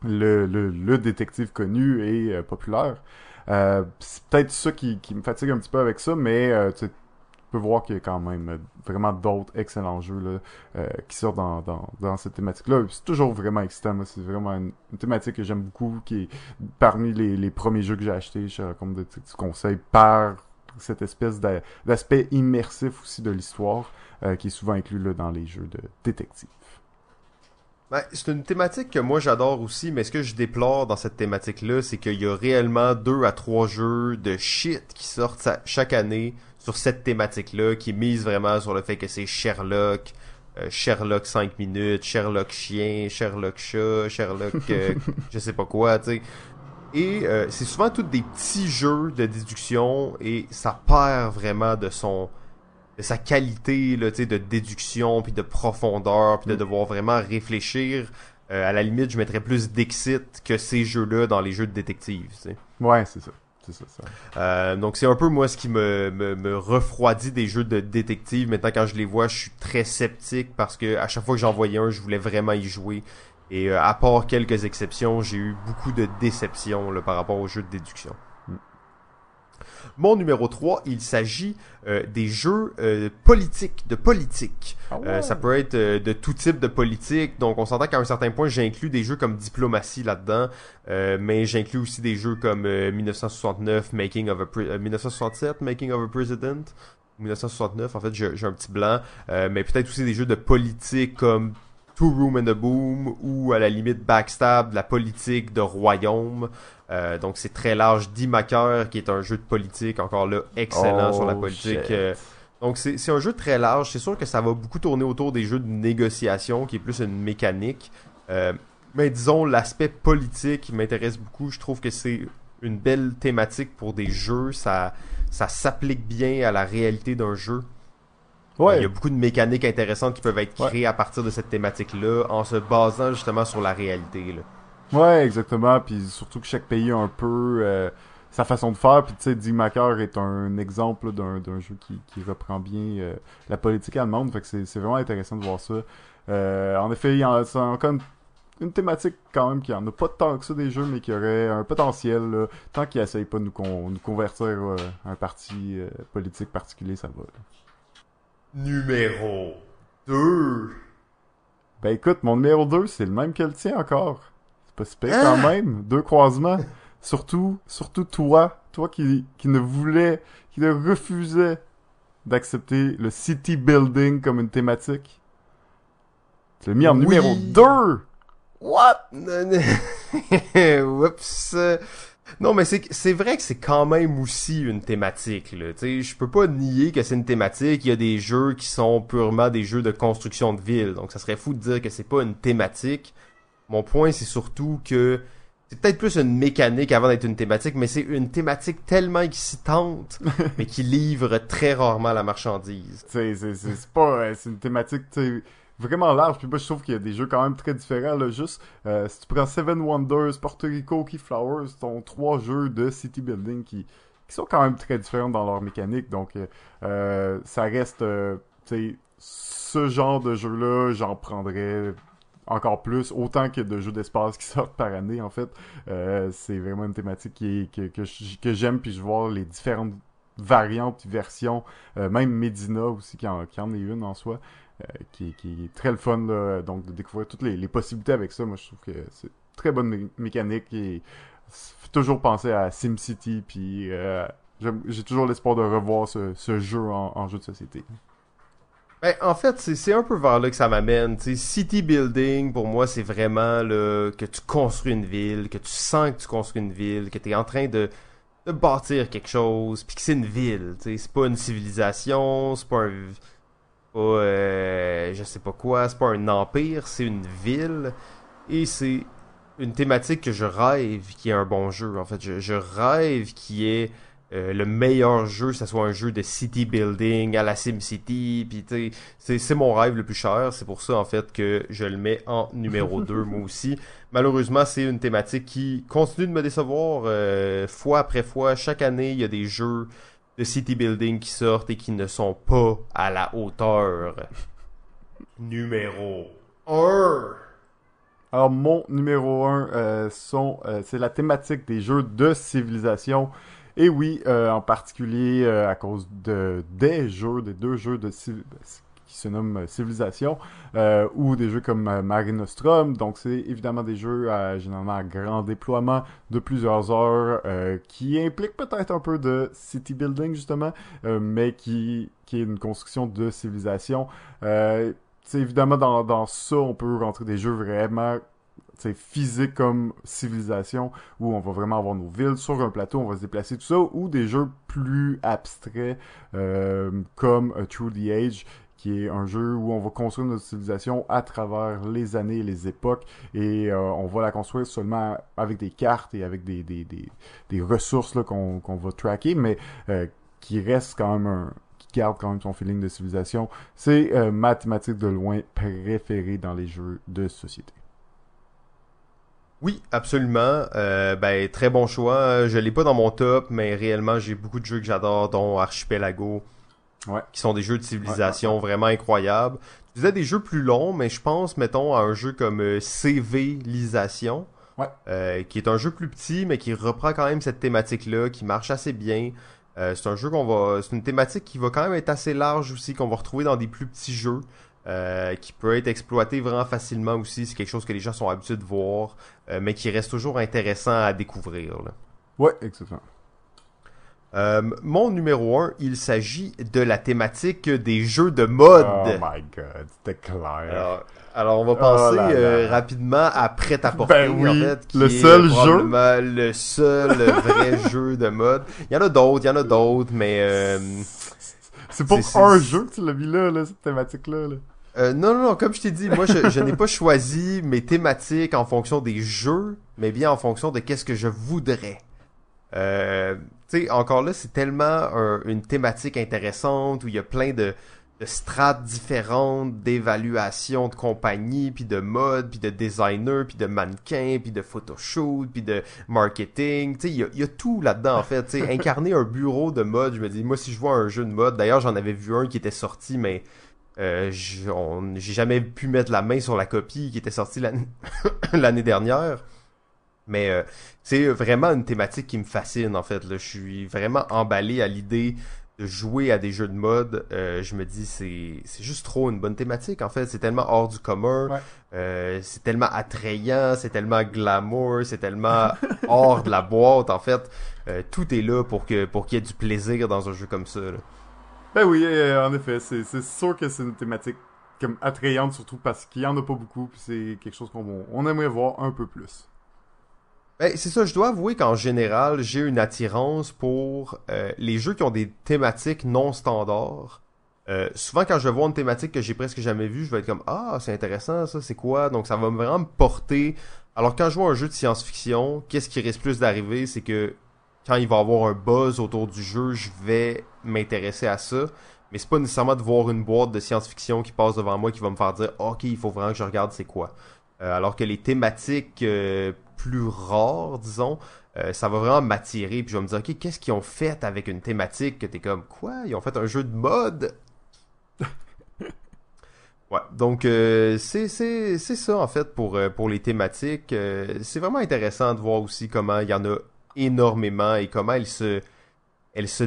le, le, le détective connu et euh, populaire. Euh, c'est peut-être ça qui, qui me fatigue un petit peu avec ça, mais euh, tu peux voir qu'il y a quand même vraiment d'autres excellents jeux là, euh, qui sortent dans, dans, dans cette thématique-là. C'est toujours vraiment excitant. C'est vraiment une, une thématique que j'aime beaucoup, qui est parmi les, les premiers jeux que j'ai achetés chez de du conseil par cette espèce d'a- d'aspect immersif aussi de l'histoire euh, qui est souvent inclus là, dans les jeux de détective. Ben, c'est une thématique que moi j'adore aussi, mais ce que je déplore dans cette thématique-là, c'est qu'il y a réellement deux à trois jeux de shit qui sortent chaque année sur cette thématique-là, qui mise vraiment sur le fait que c'est Sherlock, euh, Sherlock 5 minutes, Sherlock chien, Sherlock chat, Sherlock euh, je sais pas quoi, tu sais. Et euh, c'est souvent tous des petits jeux de déduction et ça perd vraiment de son de sa qualité là, de déduction puis de profondeur puis de Mm. devoir vraiment réfléchir. Euh, à la limite, je mettrais plus d'exit que ces jeux-là dans les jeux de détective. Ouais, c'est ça. C'est ça, ça. Euh, donc c'est un peu moi ce qui me, me, me refroidit des jeux de détective. Maintenant quand je les vois, je suis très sceptique parce que à chaque fois que j'en voyais un, je voulais vraiment y jouer. Et euh, à part quelques exceptions, j'ai eu beaucoup de déceptions là, par rapport aux jeux de déduction. Mm. Mon numéro 3, il s'agit euh, des jeux euh, politiques, de politique. Ah Euh, ça peut être euh, de tout type de politique. Donc, on s'entend qu'à un certain point, j'inclus des jeux comme Diplomatie là-dedans, euh, mais j'inclus aussi des jeux comme euh, 1969, Making of a Pre- euh, 1967, Making of a President. 1969, en fait, j'ai j'ai un petit blanc, euh, mais peut-être aussi des jeux de politique comme Two Room and a Boom ou à la limite Backstab, la politique de royaume. Euh, donc c'est très large. Dimaker qui est un jeu de politique, encore là, excellent Oh, sur la politique. shit. euh, donc c'est c'est un jeu très large. C'est sûr que ça va beaucoup tourner autour des jeux de négociation, qui est plus une mécanique. Euh, mais disons, l'aspect politique m'intéresse beaucoup. Je trouve que c'est une belle thématique pour des jeux. Ça, ça s'applique bien à la réalité d'un jeu. Ouais. Il y a beaucoup de mécaniques intéressantes qui peuvent être Ouais. créées à partir de cette thématique-là, en se basant justement sur la réalité. Là. Ouais, exactement. Puis surtout que chaque pays a un peu euh, sa façon de faire. Puis tu sais, Dick Macker est un exemple d'un jeu qui, qui reprend bien euh, la politique allemande. Fait que c'est vraiment intéressant de voir ça. Euh, en effet, il y a c'est encore une, une thématique quand même qui en a pas tant que ça des jeux, mais qui aurait un potentiel. là. tant qu'ils essayent pas de nous, con- nous convertir euh, à un parti euh, politique particulier, ça va. là. Numéro 2. Ben écoute, mon numéro 2, c'est le même que le tien encore. C'est pas si pire Ah! quand même. Deux croisements. surtout, surtout toi. Toi qui, qui ne voulait, qui ne refusait d'accepter le city building comme une thématique. Tu l'as mis en Oui. numéro 2! What? Oups. Non, mais c'est c'est vrai que c'est quand même aussi une thématique. Là. Tu sais, je peux pas nier que c'est une thématique. Il y a des jeux qui sont purement des jeux de construction de ville. Donc, ça serait fou de dire que c'est pas une thématique. Mon point, c'est surtout que c'est peut-être plus une mécanique avant d'être une thématique, mais c'est une thématique tellement excitante, mais qui livre très rarement la marchandise. Tu sais, c'est- pas, euh, c'est une thématique, tu sais, vraiment large. Puis moi, je trouve qu'il y a des jeux quand même très différents. Là. Juste, euh, si tu prends Seven Wonders, Puerto Rico, Keyflowers, sont trois jeux de city building qui, qui sont quand même très différents dans leur mécanique. Donc, euh, euh ça reste, euh, ce genre de jeu-là, j'en prendrais encore plus, autant que de jeux d'espace qui sortent par année, en fait. Euh, c'est vraiment une thématique qui que, que, que j'aime, puis je vois les différentes variantes, versions, euh, même Medina aussi, qui en, qui en est une en soi, qui, qui, est très le fun, là, donc de découvrir toutes les, possibilités avec ça. Moi, je trouve que c'est très bonne mécanique et toujours penser à SimCity, puis euh, j'ai toujours l'espoir de revoir ce, jeu en, jeu de société. Ben, en fait, c'est un peu vers là que ça m'amène. City building, pour moi, c'est vraiment là, que tu construis une ville, que tu sens que tu construis une ville, que tu es en train de, de bâtir quelque chose, puis que c'est une ville. C'est pas une civilisation, c'est pas un. Euh, je sais pas quoi, c'est pas un empire, c'est une ville. Et c'est une thématique que je rêve qui est un bon jeu. En fait, je, rêve qui est euh, le meilleur jeu, ça soit un jeu de city building à la SimCity, puis c'est c'est mon rêve le plus cher, c'est pour ça en fait que je le mets en numéro 2 moi aussi. Malheureusement, c'est une thématique qui continue de me décevoir euh, fois après fois, chaque année, il y a des jeux de city building qui sortent et qui ne sont pas à la hauteur. numéro 1 alors mon numéro 1 euh, sont c'est la thématique des jeux de civilisation. Et oui, euh, en particulier euh, à cause de des jeux, des deux jeux de qui se nomment euh, Civilisation, euh, ou des jeux comme euh, Mare Nostrum. Donc c'est évidemment des jeux à, généralement à grand déploiement de plusieurs heures, qui impliquent peut-être un peu de city building justement, mais qui, qui est une construction de civilisation. c'est évidemment dans, dans ça, on peut rentrer des jeux vraiment physique comme civilisation où on va vraiment avoir nos villes sur un plateau, on va se déplacer tout ça, ou des jeux plus abstraits comme True the Age qui est un jeu où on va construire notre civilisation à travers les années et les époques et euh, on va la construire seulement avec des cartes et avec des, ressources qu'on va tracker, mais euh, qui reste quand même un, qui garde quand même son feeling de civilisation. C'est euh, mathématique de loin préféré dans les jeux de société. Oui, absolument. Euh, ben très bon choix. Je l'ai pas dans mon top, mais réellement j'ai beaucoup de jeux que j'adore, dont Archipelago, ouais. qui sont des jeux de civilisation vraiment incroyables. Tu disais des jeux plus longs, mais je pense, mettons, à un jeu comme euh, ouais. euh, qui est un jeu plus petit, mais qui reprend quand même cette thématique-là, qui marche assez bien. Euh, c'est un jeu qu'on va, c'est une thématique qui va quand même être assez large aussi, qu'on va retrouver dans des plus petits jeux. Euh, qui peut être exploité vraiment facilement aussi. C'est quelque chose que les gens sont habitués de voir, mais qui reste toujours intéressant à découvrir. Là. Ouais, exactement. Euh, mon numéro 1, il s'agit de la thématique des jeux de mode. Oh my god, c'était clair. Alors, alors, on va penser oh là. rapidement à Prêt à porter, ben oui, en fait, qui le est seul jeu. le seul vrai jeu de mode. Il y en a d'autres, il y en a d'autres, mais euh, c'est pour un jeu que tu l'as mis là, là cette thématique-là. Là. Euh, non, non, non, comme je t'ai dit, moi, je, je n'ai pas choisi mes thématiques en fonction des jeux, mais bien en fonction de qu'est-ce que je voudrais. Euh, tu sais, encore là, c'est tellement un, une thématique intéressante où il y a plein de, de strates différentes, d'évaluation de compagnie, puis de mode, puis de designer, puis de mannequin, puis de photoshoot, puis de marketing. Tu sais, il y a, y a, tout là-dedans, en fait. Tu sais, incarner un bureau de mode, je me dis, moi, si je vois un jeu de mode, d'ailleurs, j'en avais vu un qui était sorti, mais euh, j'ai jamais pu mettre la main sur la copie qui était sortie l'année dernière. Mais euh, c'est vraiment une thématique qui me fascine en fait. Là. Je suis vraiment emballé à l'idée de jouer à des jeux de mode. Euh, je me dis c'est c'est juste trop une bonne thématique en fait. C'est tellement hors du commun. Ouais. Euh, c'est tellement attrayant. C'est tellement glamour. C'est tellement hors de la boîte en fait. Euh, tout est là pour que pour qu'il y ait du plaisir dans un jeu comme ça. Là. Ben oui, en effet, c'est sûr que c'est une thématique comme attrayante, surtout parce qu'il y en a pas beaucoup, puis c'est quelque chose qu'on on aimerait voir un peu plus. Ben, c'est ça, je dois avouer qu'en général, j'ai une attirance pour euh, les jeux qui ont des thématiques non standards. Euh, souvent, quand je vois une thématique que j'ai presque jamais vue, je vais être comme ah c'est intéressant ça, c'est quoi? Donc ça va vraiment me porter. Alors quand je vois un jeu de science-fiction, qu'est-ce qui risque plus d'arriver, c'est que quand il va y avoir un buzz autour du jeu, je vais m'intéresser à ça. mais c'est pas nécessairement de voir une boîte de science-fiction qui passe devant moi qui va me faire dire ok il faut vraiment que je regarde c'est quoi euh, alors que les thématiques euh, plus rares disons euh, ça va vraiment m'attirer puis je vais me dire ok qu'est-ce qu'ils ont fait avec une thématique que t'es comme quoi? Ils ont fait un jeu de mode? Ouais donc c'est c'est c'est ça en fait pour pour les thématiques c'est vraiment intéressant de voir aussi comment il y en a énormément et comment elles se elles se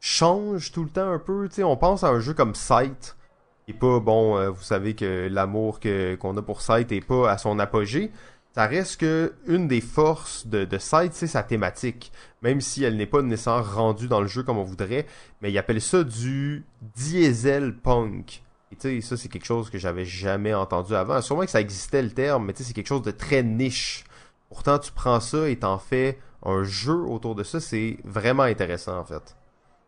change tout le temps un peu. on pense à un jeu comme Sight, et pas bon. Euh, vous savez que l'amour qu'on a pour Sight est pas à son apogée. Ça reste que une des forces de, de Sight, c'est sa thématique. Même si elle n'est pas nécessairement rendue dans le jeu comme on voudrait, mais il appelle ça du diesel punk. Et tu sais, ça c'est quelque chose que j'avais jamais entendu avant. Sûrement que ça existait le terme, mais tu sais, c'est quelque chose de très niche. Pourtant, tu prends ça et t'en fais un jeu autour de ça, c'est vraiment intéressant en fait.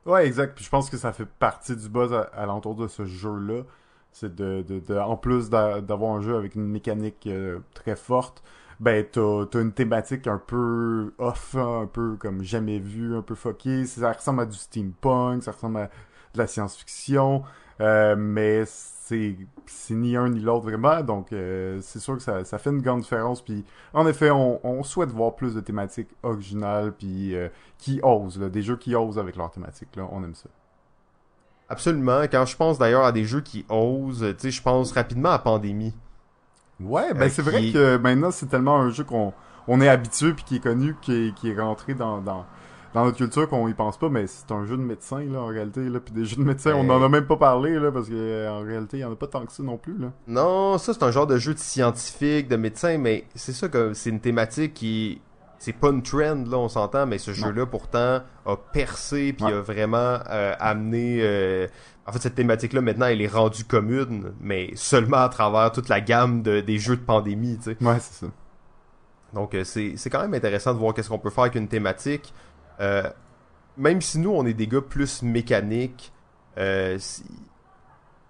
Ouais, exact. Puis je pense que ça fait partie du buzz à, l'entour de ce jeu-là. C'est de, de, de, en plus d'avoir un jeu avec une mécanique euh, très forte, ben t'as as une thématique un peu off, un peu comme jamais vu, un peu fucké. Ça ressemble à du steampunk, ça ressemble à de la science-fiction, euh, mais c'est ni un ni l'autre vraiment, donc euh, c'est sûr que ça, ça, fait une grande différence. Puis en effet, on, on souhaite voir plus de thématiques originales, puis euh, qui osent, là, des jeux qui osent avec leur thématique, là, on aime ça. Absolument. Quand je pense d'ailleurs à des jeux qui osent, tu sais, je pense rapidement à Pandémie. Ouais, ben c'est vrai que maintenant c'est tellement un jeu qu'on on est habitué puis qui est connu, qui est, qui est rentré dans, dans dans notre culture qu'on y pense pas, mais c'est un jeu de médecin, là, en réalité, là. Puis des jeux de médecin, on en a même pas parlé, là, parce qu'en réalité, il y en a pas tant que ça non plus, là. Non, ça, c'est un genre de jeu de scientifique, de médecin, mais c'est ça que c'est une thématique qui. C'est pas une trend, là, on s'entend, mais ce jeu-là, pourtant, a percé, puis a vraiment euh, amené. Euh, en fait, cette thématique-là, maintenant, elle est rendue commune, mais seulement à travers toute la gamme de, des jeux de pandémie, tu sais. Ouais, c'est ça. Donc, euh, c'est quand même intéressant de voir qu'est-ce qu'on peut faire avec une thématique. Euh, même si nous, on est des gars plus mécaniques, il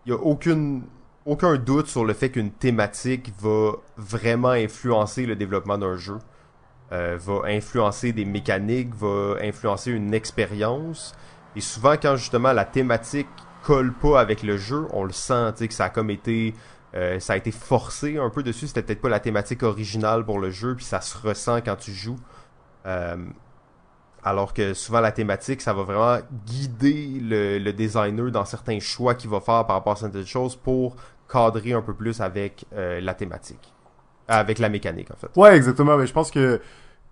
n'y a aucune, aucun doute sur le fait qu'une thématique va vraiment influencer le développement d'un jeu. Euh, va influencer des mécaniques, va influencer une expérience. Et souvent, quand justement la thématique colle pas avec le jeu, on le sent, que ça a comme été, ça a été forcé un peu dessus. C'était peut-être pas la thématique originale pour le jeu, puis ça se ressent quand tu joues. Alors que souvent la thématique, ça va vraiment guider le, designer dans certains choix qu'il va faire par rapport à certaines choses pour cadrer un peu plus avec euh, la thématique. Avec la mécanique, en fait. Ouais, exactement. Mais je pense que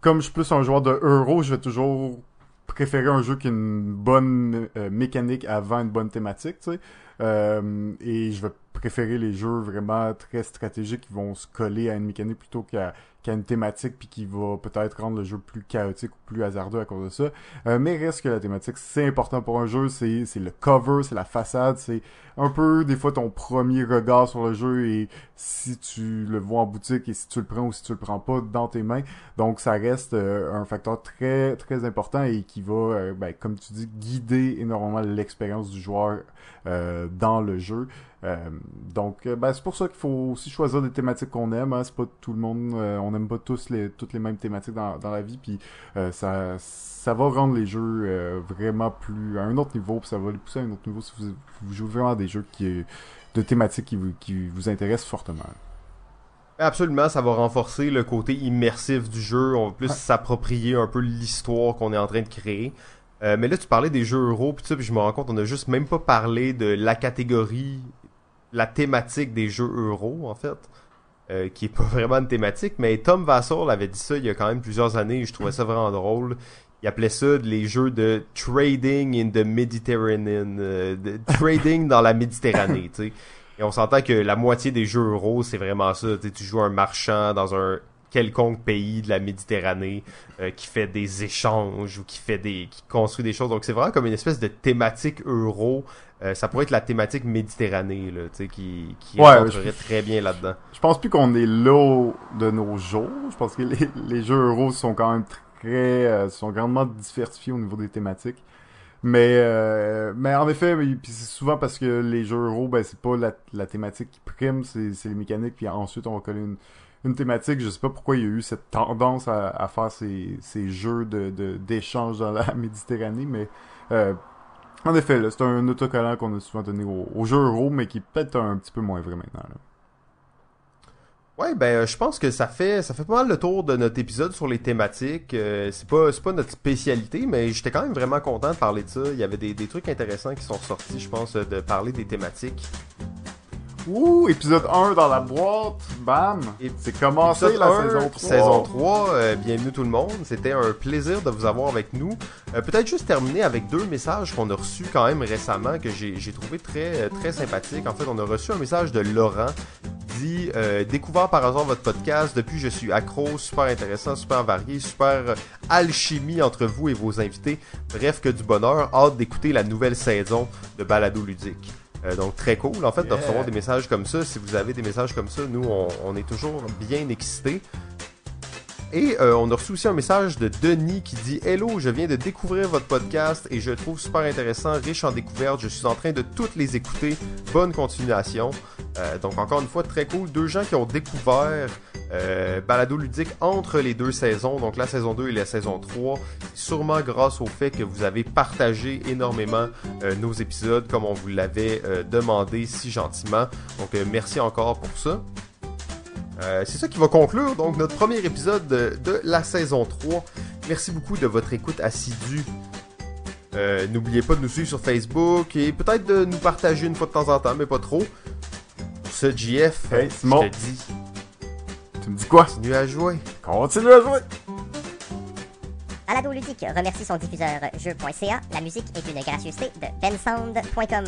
comme je suis plus un joueur de euro, je vais toujours préférer un jeu qui a une bonne euh, mécanique avant une bonne thématique, tu sais. Euh, et je vais préférer les jeux vraiment très stratégiques qui vont se coller à une mécanique plutôt qu'à une thématique puis qui va peut-être rendre le jeu plus chaotique ou plus hasardeux à cause de ça. Euh, mais reste que la thématique, c'est important pour un jeu, c'est le cover, c'est la façade, c'est un peu des fois ton premier regard sur le jeu et si tu le vois en boutique et si tu le prends ou si tu le prends pas dans tes mains. Donc ça reste euh, un facteur très très important et qui va, euh, ben, comme tu dis, guider énormément l'expérience du joueur dans le jeu. Euh, donc, euh, ben, c'est pour ça qu'il faut aussi choisir des thématiques qu'on aime. Hein. C'est pas tout le monde, euh, on n'aime pas tous les, toutes les mêmes thématiques dans, dans la vie. Puis ça, ça va rendre les jeux vraiment plus à un autre niveau. Puis ça va les pousser à un autre niveau si vous, vous jouez vraiment des jeux qui, de thématiques qui vous, qui vous intéressent fortement. Absolument, ça va renforcer le côté immersif du jeu. On va plus s'approprier un peu l'histoire qu'on est en train de créer. mais là, tu parlais des jeux euro, puis, je me rends compte, on a juste même pas parlé de la catégorie la thématique des jeux euro, en fait. Euh, qui est pas vraiment une thématique, mais Tom Vassal avait dit ça il y a quand même plusieurs années et je trouvais ça vraiment drôle. Il appelait ça les jeux de trading in the Mediterranean, euh, de trading dans la Méditerranée, tu sais. Et on s'entend que la moitié des jeux euro, c'est vraiment ça. Tu joues un marchand dans un quelconque pays de la Méditerranée euh, qui fait des échanges ou qui fait des qui construit des choses donc c'est vraiment comme une espèce de thématique euro euh, ça pourrait être la thématique Méditerranée là, qui, qui rentrerait très bien là-dedans. Je pense plus qu'on est là de nos jours. Je pense que les, les jeux euros sont quand même euh, sont grandement diversifiés au niveau des thématiques. Mais euh, mais en effet, c'est souvent parce que les jeux euros, ben c'est pas la, thématique qui prime, c'est les mécaniques, puis ensuite on va coller une, une thématique. Je sais pas pourquoi il y a eu cette tendance à, faire ces, ces jeux de d'échange dans la Méditerranée, mais En effet, là, c'est un autocollant qu'on a souvent donné au, au jeu euro, mais qui peut-être un petit peu moins vrai maintenant. Là. Ouais, ben euh, je pense que ça fait pas mal le tour de notre épisode sur les thématiques. Euh, c'est pas c'est pas notre spécialité, mais j'étais quand même vraiment content de parler de ça. Il y avait des, des trucs intéressants qui sont sortis, je pense, de parler des thématiques. Ouh, épisode 1 dans la boîte, bam! Et C'est commencé Épisode la 1, saison 3. Saison 3, euh, bienvenue tout le monde. C'était un plaisir de vous avoir avec nous. Euh, Peut-être juste terminer avec deux messages qu'on a reçus quand même récemment que j'ai trouvé très, très sympathiques. En fait, on a reçu un message de Laurent dit euh, Découvert par hasard votre podcast, depuis je suis accro, super intéressant, super varié, super euh, alchimie entre vous et vos invités. Bref, que du bonheur. Hâte d'écouter la nouvelle saison de Balado Ludique. Euh, donc très cool en fait de recevoir des messages comme ça. Si vous avez des messages comme ça, nous on, on est toujours bien excités. Et euh, on a reçu aussi un message de Denis qui dit Hello, je viens de découvrir votre podcast et je le trouve super intéressant, riche en découvertes. Je suis en train de toutes les écouter. Bonne continuation. Euh, donc encore une fois très cool. Deux gens qui ont découvert euh, Balado ludique entre les deux saisons, donc la saison 2 et la saison 3. Sûrement grâce au fait que vous avez partagé énormément euh, nos épisodes comme on vous l'avait euh, demandé si gentiment. Donc euh, merci encore pour ça. Euh, c'est ça qui va conclure donc notre premier épisode de, de la saison 3. Merci beaucoup de votre écoute assidue. Euh, N'oubliez pas de nous suivre sur Facebook et peut-être de nous partager une fois de temps en temps, mais pas trop. Ce JF, Hey, je Simon. te dis, Tu me dis quoi? continue à jouer. Continue à jouer! Balado Ludique remercie son diffuseur jeu.ca. La musique est une gracieuseté de bensound.com.